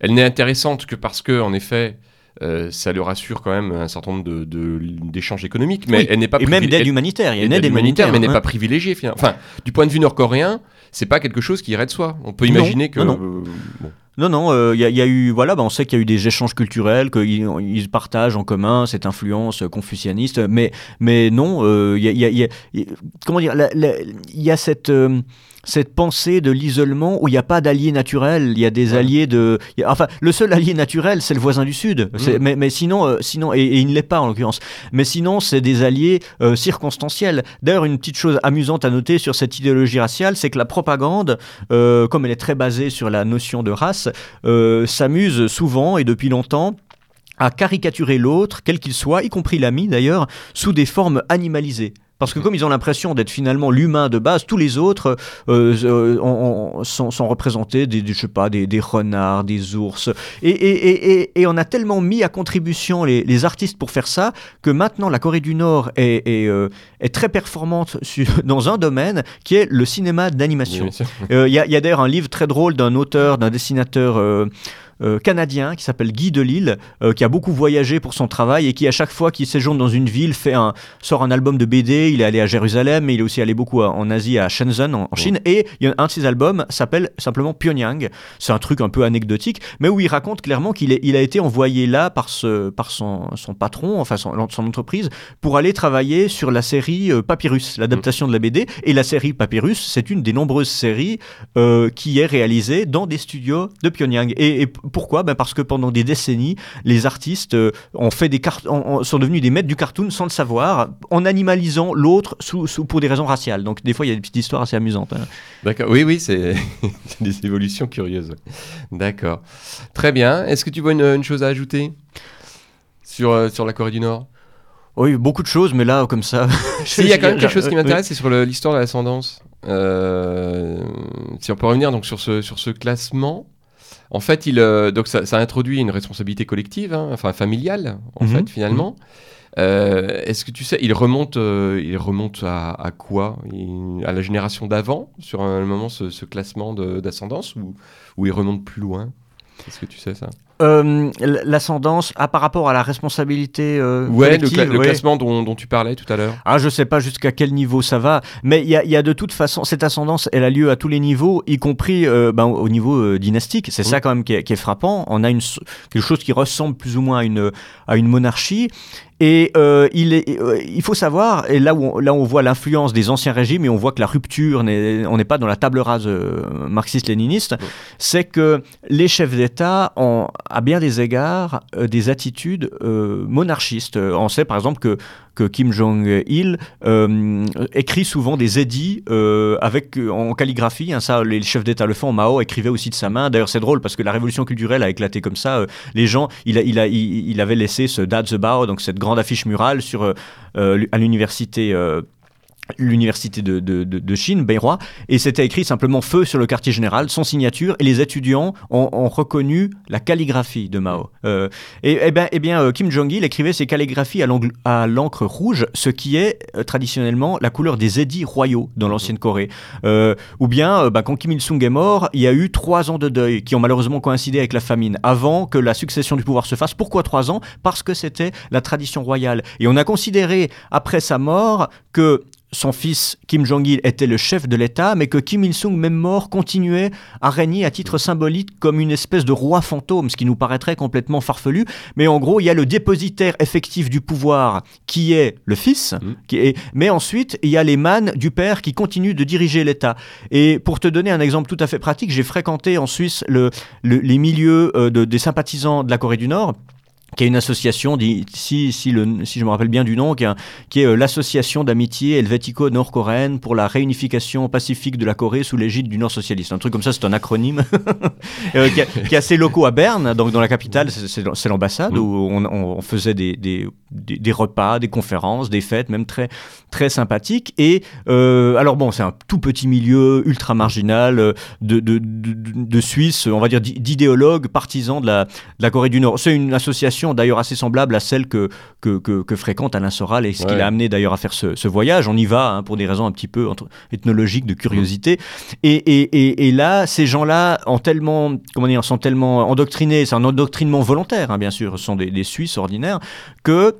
Speaker 1: elle n'est intéressante que parce que, en effet, ça leur assure quand même un certain nombre d'échanges de, économiques, mais elle n'est pas
Speaker 2: et même d'aide humanitaire. Il y a une aide
Speaker 1: humanitaire, mais elle n'est pas privilégiée. Enfin, du point de vue nord-coréen, c'est pas quelque chose qui irait de soi. On peut imaginer que.
Speaker 2: Non, non, il euh, y, a eu, voilà, bah, on sait qu'il y a eu des échanges culturels, qu'ils ils partagent en commun cette influence confucianiste, mais, mais non, il euh, y, a, comment dire, il y a cette. Euh, cette pensée de l'isolement où il n'y a pas d'alliés naturels, il y a des alliés de... enfin, le seul allié naturel, c'est le voisin du Sud. Mm. Mais, mais, sinon, euh, sinon et, il ne l'est pas en l'occurrence, mais sinon, c'est des alliés euh, circonstanciels. D'ailleurs, une petite chose amusante à noter sur cette idéologie raciale, c'est que la propagande, euh, comme elle est très basée sur la notion de race, s'amuse souvent et depuis longtemps à caricaturer l'autre, quel qu'il soit, y compris l'ami d'ailleurs, sous des formes animalisées. Parce que comme ils ont l'impression d'être finalement l'humain de base, tous les autres euh, euh, sont, représentés des, je sais pas, des, renards, des ours. Et, on a tellement mis à contribution les, artistes pour faire ça que maintenant la Corée du Nord est, euh, très performante dans un domaine qui est le cinéma d'animation. Il y a, a d'ailleurs un livre très drôle d'un auteur, d'un dessinateur euh, canadien qui s'appelle Guy Delisle, euh, qui a beaucoup voyagé pour son travail et qui à chaque fois qu'il séjourne dans une ville fait un, sort un album de BD. Il est allé à Jérusalem, mais il est aussi allé beaucoup en Asie, à Shenzhen, en, Chine. Et il y a un de ses albums s'appelle simplement Pyongyang. C'est un truc un peu anecdotique, mais où il raconte clairement qu'il il a été envoyé là par, ce, par son, son patron, enfin son, son, entreprise, pour aller travailler sur la série euh, Papyrus, l'adaptation de la BD. Et la série Papyrus, c'est une des nombreuses séries qui est réalisée dans des studios de Pyongyang. Et, et pourquoi? Ben Parce que pendant des décennies, les artistes euh, ont fait des sont devenus des maîtres du cartoon sans le savoir, en animalisant l'autre sous, pour des raisons raciales. Donc des fois, il y a des petites histoires assez amusantes. Hein.
Speaker 1: D'accord, oui, oui, c'est des évolutions curieuses. D'accord. Très bien. Est-ce que tu vois une, chose à ajouter? Sur, euh, sur la Corée du Nord?
Speaker 2: Oui, beaucoup de choses, mais là, comme ça.
Speaker 1: il y a quand même quelque chose qui m'intéresse, c'est sur l'histoire de l'ascendance. Euh, si on peut revenir donc sur ce, sur ce classement, en fait, il, euh, donc ça, introduit une responsabilité collective, hein, enfin familiale, en mhm. fait, finalement. Mhm. Euh, est-ce que tu sais, il remonte, euh, il remonte à, quoi? À la génération d'avant, sur un moment, ce, classement d'ascendance, ou, ou il remonte plus loin? Est-ce que tu sais ça
Speaker 2: euh, l'ascendance ah, par rapport à la responsabilité euh,
Speaker 1: ouais, le, classement dont, tu parlais tout à l'heure.
Speaker 2: Ah, je sais pas jusqu'à quel niveau ça va, mais il y, a, de toute façon cette ascendance, elle a lieu à tous les niveaux, y compris euh, ben, au niveau dynastique. C'est ça quand même qui est, frappant. On a une, quelque chose qui ressemble plus ou moins à une, à une monarchie. Et il, est, il faut savoir, et là où on, là on voit l'influence des anciens régimes, et on voit que la rupture, on n'est pas dans la table rase marxiste-léniniste, c'est que les chefs d'État ont à bien des égards euh, des attitudes euh, monarchistes. On sait par exemple que, que Kim Jong-il euh, écrit souvent des édits avec, en calligraphie. Hein, ça, les chefs d'État le font. Mao écrivait aussi de sa main. D'ailleurs, c'est drôle parce que la révolution culturelle a éclaté comme ça. les gens, il, avait laissé ce Dad the Bao, donc cette grande affiche murale sur, à l'université l'université de, de, de, Chine, Beirut, et c'était écrit simplement feu sur le quartier général, sans signature, et les étudiants ont, reconnu la calligraphie de Mao. Euh, et, eh bien, et eh bien euh, Kim Jong-il écrivait ses calligraphies à l'encre rouge, ce qui est euh, traditionnellement la couleur des édits royaux dans l'ancienne Corée. ou bien, bah, quand Kim Il-sung est mort, il y a eu trois ans de deuil qui ont malheureusement coïncidé avec la famine, avant que la succession du pouvoir se fasse. Pourquoi trois ans? Parce que c'était la tradition royale. Et on a considéré, après sa mort, que son fils Kim Jong-il était le chef de l'État, mais que Kim Il-sung, même mort, continuait à régner à titre symbolique comme une espèce de roi fantôme, ce qui nous paraîtrait complètement farfelu. Mais en gros, il y a le dépositaire effectif du pouvoir qui est le fils, mmh. qui est... mais ensuite, il y a les mânes du père qui continuent de diriger l'État. Et pour te donner un exemple tout à fait pratique, j'ai fréquenté en Suisse les milieux euh, des sympathisants de la Corée du Nord qui est une association, si, si, le, si je me rappelle bien du nom, qui, qui est euh, l'association d'amitié helvético-nord-coréenne pour la réunification pacifique de la Corée sous l'égide du Nord socialiste. Un truc comme ça, c'est un acronyme euh, qui, qui, a ses locaux à Berne, donc dans la capitale, c'est l'ambassade mm. où on, on faisait des, des, des, repas, des conférences, des fêtes, même très, très sympathiques. Et euh, alors bon, c'est un tout petit milieu ultra marginal de, de, de, de Suisse, on va dire d'idéologues partisans de la, de la Corée du Nord. C'est une association d'ailleurs assez semblable à celle que, que, fréquente Alain Soral et ce qui l'a amené d'ailleurs à faire ce, voyage. On y va hein, pour des raisons un petit peu ethnologiques, de curiosité. Et, et, là, ces gens-là ont tellement, comment dire, sont tellement endoctrinés, c'est un endoctrinement volontaire, hein, bien sûr, ce sont des, des Suisses ordinaires, que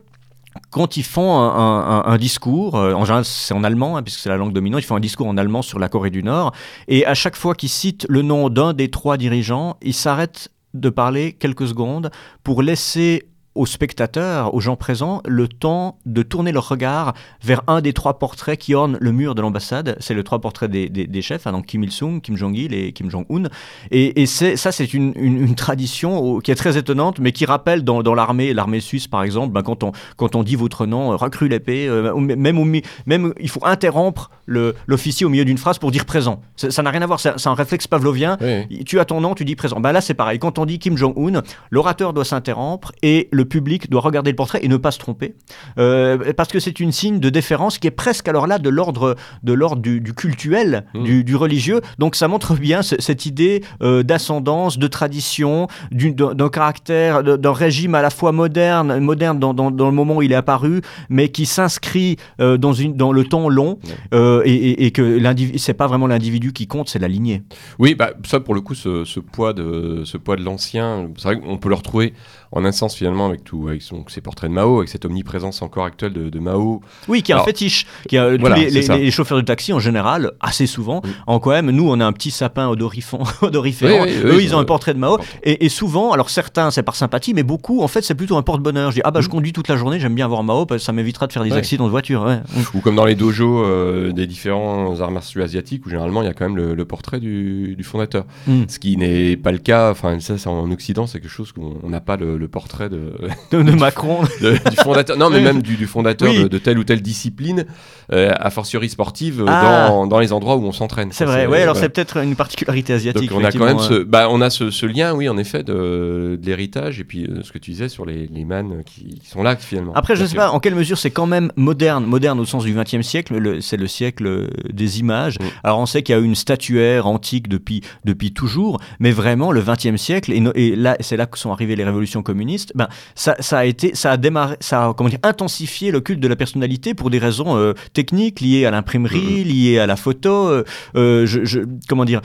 Speaker 2: quand ils font un, discours, euh, en général c'est en allemand, hein, puisque c'est la langue dominante, ils font un discours en allemand sur la Corée du Nord, et à chaque fois qu'ils citent le nom d'un des trois dirigeants, ils s'arrêtent de parler quelques secondes pour laisser aux spectateurs, aux gens présents, le temps de tourner leur regard vers un des trois portraits qui ornent le mur de l'ambassade. C'est le trois portraits des, des, chefs, hein, donc Kim Il-sung, Kim Jong-il et Kim Jong-un. Et, et ça, c'est une, une, tradition qui est très étonnante, mais qui rappelle dans, dans l'armée, l'armée suisse par exemple, ben, quand, on, quand on dit votre nom, euh, recrue l'épée, euh, même, au, même il faut interrompre l'officier au milieu d'une phrase pour dire présent. Ça n'a rien à voir, c'est un réflexe pavlovien. Tu as ton nom, tu dis présent. Ben là, c'est pareil. Quand on dit Kim Jong-un, l'orateur doit s'interrompre et le public doit regarder le portrait et ne pas se tromper. Euh, parce que c'est une signe de déférence qui est presque alors là de l'ordre de l'ordre du, cultuel, mmh. du, religieux. Donc ça montre bien cette idée euh, d'ascendance, de tradition, d'un caractère, d'un régime à la fois moderne, moderne dans, dans, le moment où il est apparu, mais qui s'inscrit euh, dans, une, dans le temps long et, et, que c'est pas vraiment l'individu qui compte, c'est la lignée.
Speaker 1: Oui, bah, ça pour le coup, ce, ce poids de, ce poids de l'ancien, c'est vrai qu'on peut le retrouver en un sens finalement avec tout avec son, ses portraits de Mao avec cette omniprésence encore actuelle de, Mao.
Speaker 2: Oui qui est un fétiche qui a, les, les, chauffeurs de taxi en général assez souvent en quand même nous on a un petit sapin odorifant odoriférant. Eux ils ont un portrait de Mao. Et, souvent alors certains c'est par sympathie mais beaucoup en fait c'est plutôt un porte-bonheur. Je dis ah bah je mm. conduis toute la journée j'aime bien voir Mao ça m'évitera de faire des accidents de voiture
Speaker 1: ou comme dans les dojos euh, des différents arts martiaux asiatiques où généralement il y a quand même le, portrait du, fondateur. Mm. ce qui n'est pas le cas enfin ça en Occident c'est quelque chose qu'on n'a pas le le portrait de,
Speaker 2: de, Macron,
Speaker 1: du fondateur, non mais même du, fondateur de, telle ou telle discipline, euh, a fortiori sportive, euh, ah. dans, dans, les endroits où on s'entraîne.
Speaker 2: C'est vrai, oui, alors c'est peut-être une particularité asiatique.
Speaker 1: Donc on a quand même ce, bah, on a ce, lien, oui, en effet, de, de l'héritage et puis euh, ce que tu disais sur les, les man qui, sont là finalement.
Speaker 2: Après, je ne sais pas en quelle mesure c'est quand même moderne, moderne au sens du XXe siècle, c'est le siècle des images. Alors on sait qu'il y a eu une statuaire antique depuis, depuis toujours, mais vraiment le XXe siècle, et, et là c'est là que sont arrivées les révolutions communiste, ben, ça, ça, a été, ça a démarré, ça a comment dire, intensifié le culte de la personnalité pour des raisons euh, techniques liées à l'imprimerie, mm-hmm. liées à la photo. Euh, euh, je, comment dire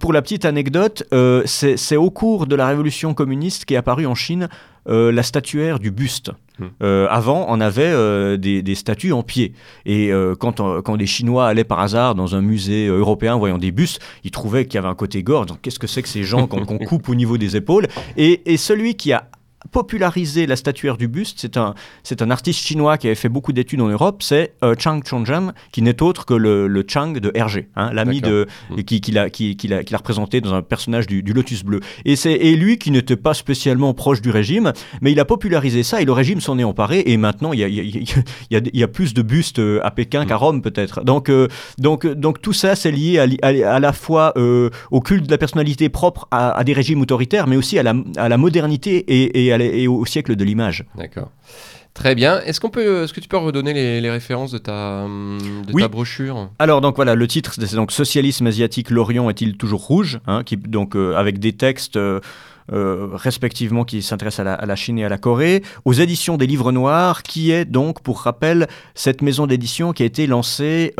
Speaker 2: Pour la petite anecdote, c'est au cours de la révolution communiste qui est apparue en Chine la statuaire du buste. Mm. avant, on avait des, statues en pied. Et quand, quand des Chinois allaient par hasard dans un musée européen voyant des bustes, ils trouvaient qu'il y avait un côté gore. Qu'est-ce que c'est que ces gens qu'on coupe au niveau des épaules? Et, et celui qui a popularisé la statuaire du buste, c'est un, c'est un artiste chinois qui avait fait beaucoup d'études en Europe, c'est euh, Chang Chongzhen, qui n'est autre que le, le, Chang de Hergé, hein, l'ami de, mm. qui, qui, l'a, qui, qui, l'a, représenté dans un personnage du, du Lotus Bleu. Et c'est et lui qui n'était pas spécialement proche du régime, mais il a popularisé ça et le régime s'en est emparé et maintenant il y a, y a, il y a plus de bustes euh, à Pékin qu'à mm. Rome peut-être. Donc, euh, donc, donc tout ça c'est lié à, à, la fois au culte de la personnalité propre à, des régimes autoritaires, mais aussi à la, à la modernité et, et à et au siècle de l'image.
Speaker 1: D'accord. Très bien. Est-ce qu'on peut, est-ce que tu peux redonner les, références de ta, de ta brochure?
Speaker 2: Alors donc voilà, le titre c'est donc Socialisme asiatique, l'Orient est-il toujours rouge hein, qui, Donc euh, avec des textes. Euh, euh, respectivement qui s'intéressent à, à, la Chine et à la Corée, aux éditions des Livres Noirs, qui est donc, pour rappel, cette maison d'édition qui a été lancée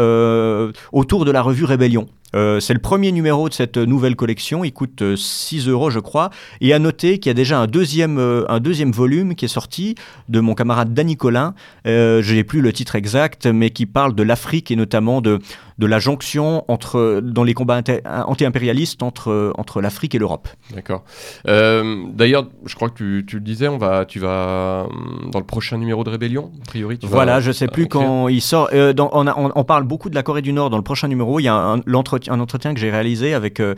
Speaker 2: autour de la revue Rébellion. Euh, c'est le premier numéro de cette nouvelle collection, il coûte 6 euh, euros je crois, et à noter qu'il y a déjà un deuxième, euh, un deuxième volume qui est sorti de mon camarade Danny Collin, je n'ai plus le titre exact, mais qui parle de l'Afrique et notamment de, de la jonction entre, dans les combats anti-impérialistes entre, entre l'Afrique et l'Europe.
Speaker 1: D'accord. D'ailleurs, je crois que tu, tu, le disais, on va, tu vas dans le prochain numéro de Rébellion, a priori.
Speaker 2: voilà, je ne sais plus quand il sort. Dans, on, on, parle beaucoup de la Corée du Nord dans le prochain numéro, il y a l'entretien un entretien que j'ai réalisé avec euh,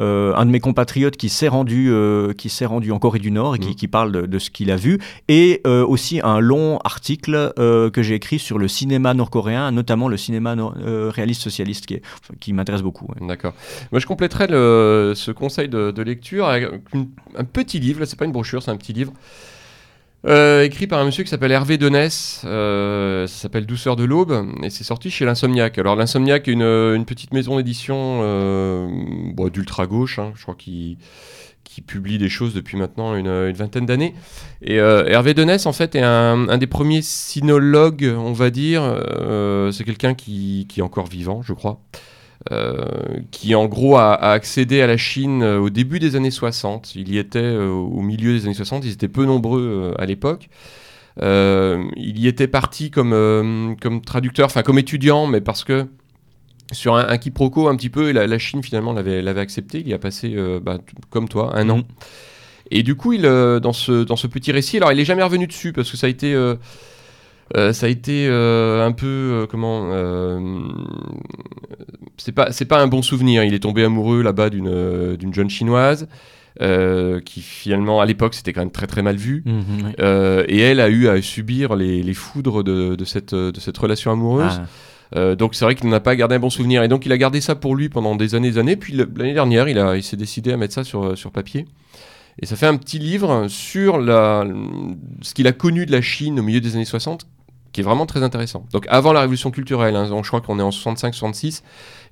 Speaker 2: euh, un de mes compatriotes qui s'est rendu, euh, qui s'est rendu en Corée du Nord et qui, mmh. parle de, ce qu'il a vu, et aussi un long article que j'ai écrit sur le cinéma nord-coréen, notamment le cinéma réaliste socialiste, qui, m'intéresse beaucoup.
Speaker 1: D'accord. Moi, je compléterai ce conseil de, lecture avec un petit livre. C'est pas une brochure, c'est un petit livre. Euh, écrit par un monsieur qui s'appelle Hervé Denès, euh, ça s'appelle Douceur de l'aube, et c'est sorti chez l'Insomniac. Alors l'Insomniac est une, petite maison d'édition euh, d'ultra-gauche, hein, je crois qu'il qui publie des choses depuis maintenant une, vingtaine d'années. Et euh, Hervé Denès, en fait, est un, des premiers sinologues, on va dire. Euh, c'est quelqu'un qui, qui, est encore vivant, je crois. Euh, qui en gros a, accédé à la Chine au début des années 60. Il y était au milieu des années 60, ils étaient peu nombreux à l'époque. il y était parti comme, comme traducteur, enfin comme étudiant, mais parce que sur un, quiproquo un petit peu, la, la Chine finalement l'avait accepté. Il y a passé, bah, comme toi, un an. Et du coup, il, dans, ce, dans ce petit récit, alors il est jamais revenu dessus parce que ça a été. ça a été un peu comment c'est pas c'est pas un bon souvenir. Il est tombé amoureux là-bas d'une d'une jeune chinoise. Euh, qui finalement à l'époque c'était quand même très très mal vu mhm, euh, et elle a eu à subir les, les foudres de, de, cette, de cette relation amoureuse ah. Euh, donc c'est vrai qu'il n'en a pas gardé un bon souvenir et donc il a gardé ça pour lui pendant des années et des années puis l'année dernière il, a, il s'est décidé à mettre ça sur, sur papier et ça fait un petit livre sur la, ce qu'il a connu de la Chine au milieu des années 60 qui est vraiment très intéressant. Donc avant la révolution culturelle, hein, je crois qu'on est en 65-66,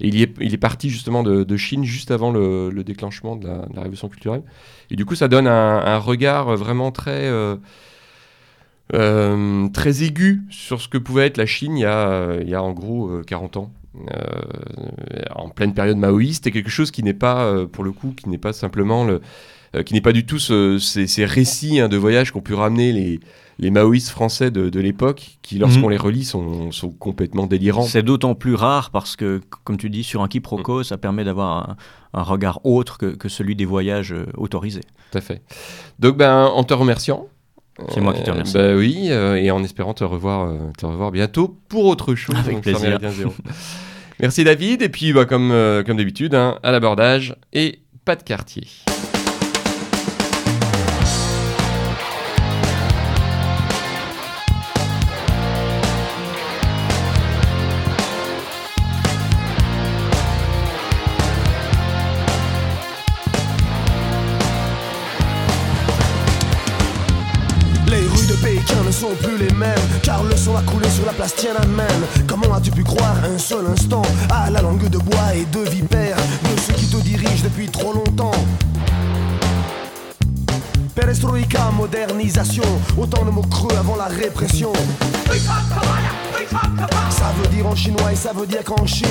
Speaker 1: et il, est, il est parti justement de, Chine juste avant le, déclenchement de la, révolution culturelle. Et du coup, ça donne un, regard vraiment très, euh, euh, très aigu sur ce que pouvait être la Chine il y a, il y a en gros 40 euh, ans. en pleine période maoïste, et quelque chose qui n'est pas, pour le coup, qui n'est pas simplement le, qui n'est pas du tout ces, récits hein, de voyage qu'ont pu ramener les, les maoïstes français de, l'époque, qui lorsqu'on mhm. les relit sont, complètement délirants.
Speaker 2: C'est d'autant plus rare parce que, comme tu dis, sur un quiproquo, mm. ça permet d'avoir un, regard autre que, celui des voyages euh, autorisés.
Speaker 1: Tout à fait. Donc, ben, en te remerciant.
Speaker 2: C'est moi qui te remercie.
Speaker 1: Ben oui, euh, et en espérant te revoir, te revoir bientôt pour autre chose.
Speaker 2: Avec plaisir.
Speaker 1: Merci David, et puis bah, comme, comme d'habitude, hein, à l'abordage et pas de quartier.
Speaker 3: Les mêmes. Car le sang a coulé sur la place Tiananmen Comment as-tu pu croire un seul instant À la langue de bois et de vipère De ceux qui te dirigent depuis trop longtemps? Perestroïka, modernisation, autant de mots creux avant la répression. Ça veut dire en chinois et ça veut dire qu'en Chine,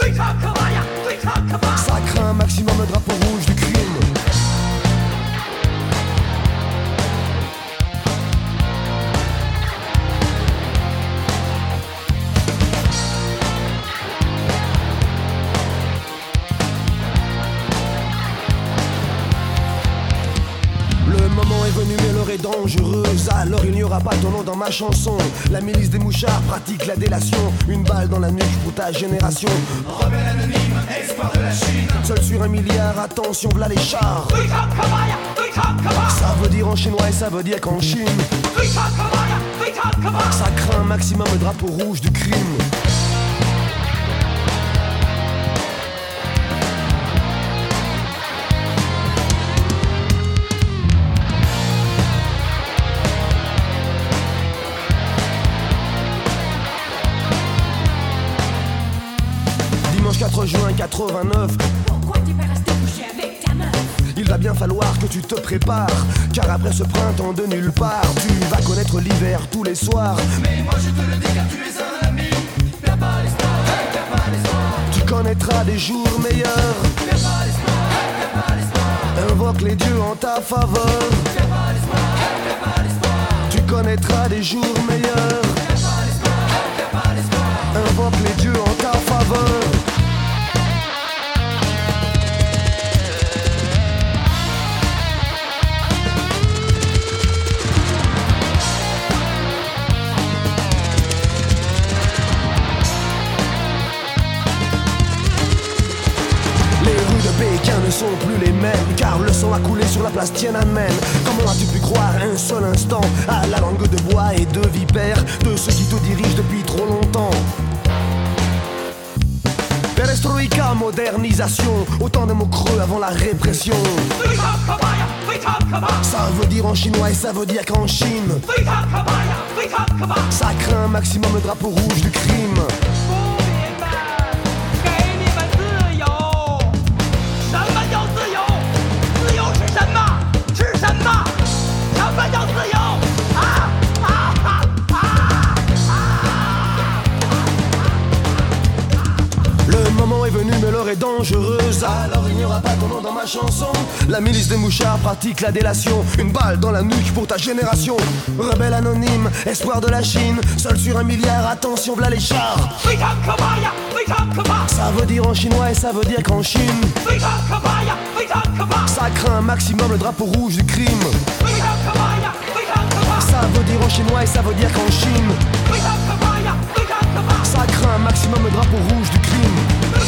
Speaker 3: ça craint un maximum de drapeau rouge du crime. Dangereuse, alors il n'y aura pas ton nom dans ma chanson. La milice des mouchards pratique la délation, une balle dans la nuque pour ta génération. Rebelle anonyme, espoir de la Chine. Seul sur un milliard, attention, v'là les chars. Ça veut dire en chinois et ça veut dire qu'en Chine. Ça craint un maximum le drapeau rouge du crime. 89.
Speaker 4: Pourquoi tu peux rester couché avec ta meuf?
Speaker 3: Il va bien falloir que tu te prépares, car après ce printemps de nulle part, tu vas connaître l'hiver tous les soirs.
Speaker 5: Mais moi je te le dis car tu es un ami. Perds pas l'espoir, perds pas l'espoir.
Speaker 3: Tu connaîtras des jours meilleurs.
Speaker 5: Perds pas l'espoir, perds pas l'espoir.
Speaker 3: Invoque les dieux en ta faveur.
Speaker 5: Perds pas l'espoir, perds pas l'espoir.
Speaker 3: Tu connaîtras des jours meilleurs. Car le sang a coulé sur la place Tiananmen. Comment as-tu pu croire un seul instant À la langue de bois et de vipère De ceux qui te dirigent depuis trop longtemps? Perestroïka, modernisation Autant de mots creux avant la répression. Ça veut dire en chinois et ça veut dire qu'en Chine. Ça craint un maximum le drapeau rouge du crime aura pas ton nom dans ma ma chanson. La milice des mouchards pratique la délation. Une balle dans la nuque pour ta génération. Rebelle anonyme, espoir de la Chine. Seul sur un milliard, attention, v'là les chars. Ça veut dire en chinois et ça veut dire qu'en Chine. Ça craint un maximum le drapeau rouge du crime. Ça veut dire en chinois et ça veut dire qu'en Chine. Ça craint un maximum le drapeau rouge du crime.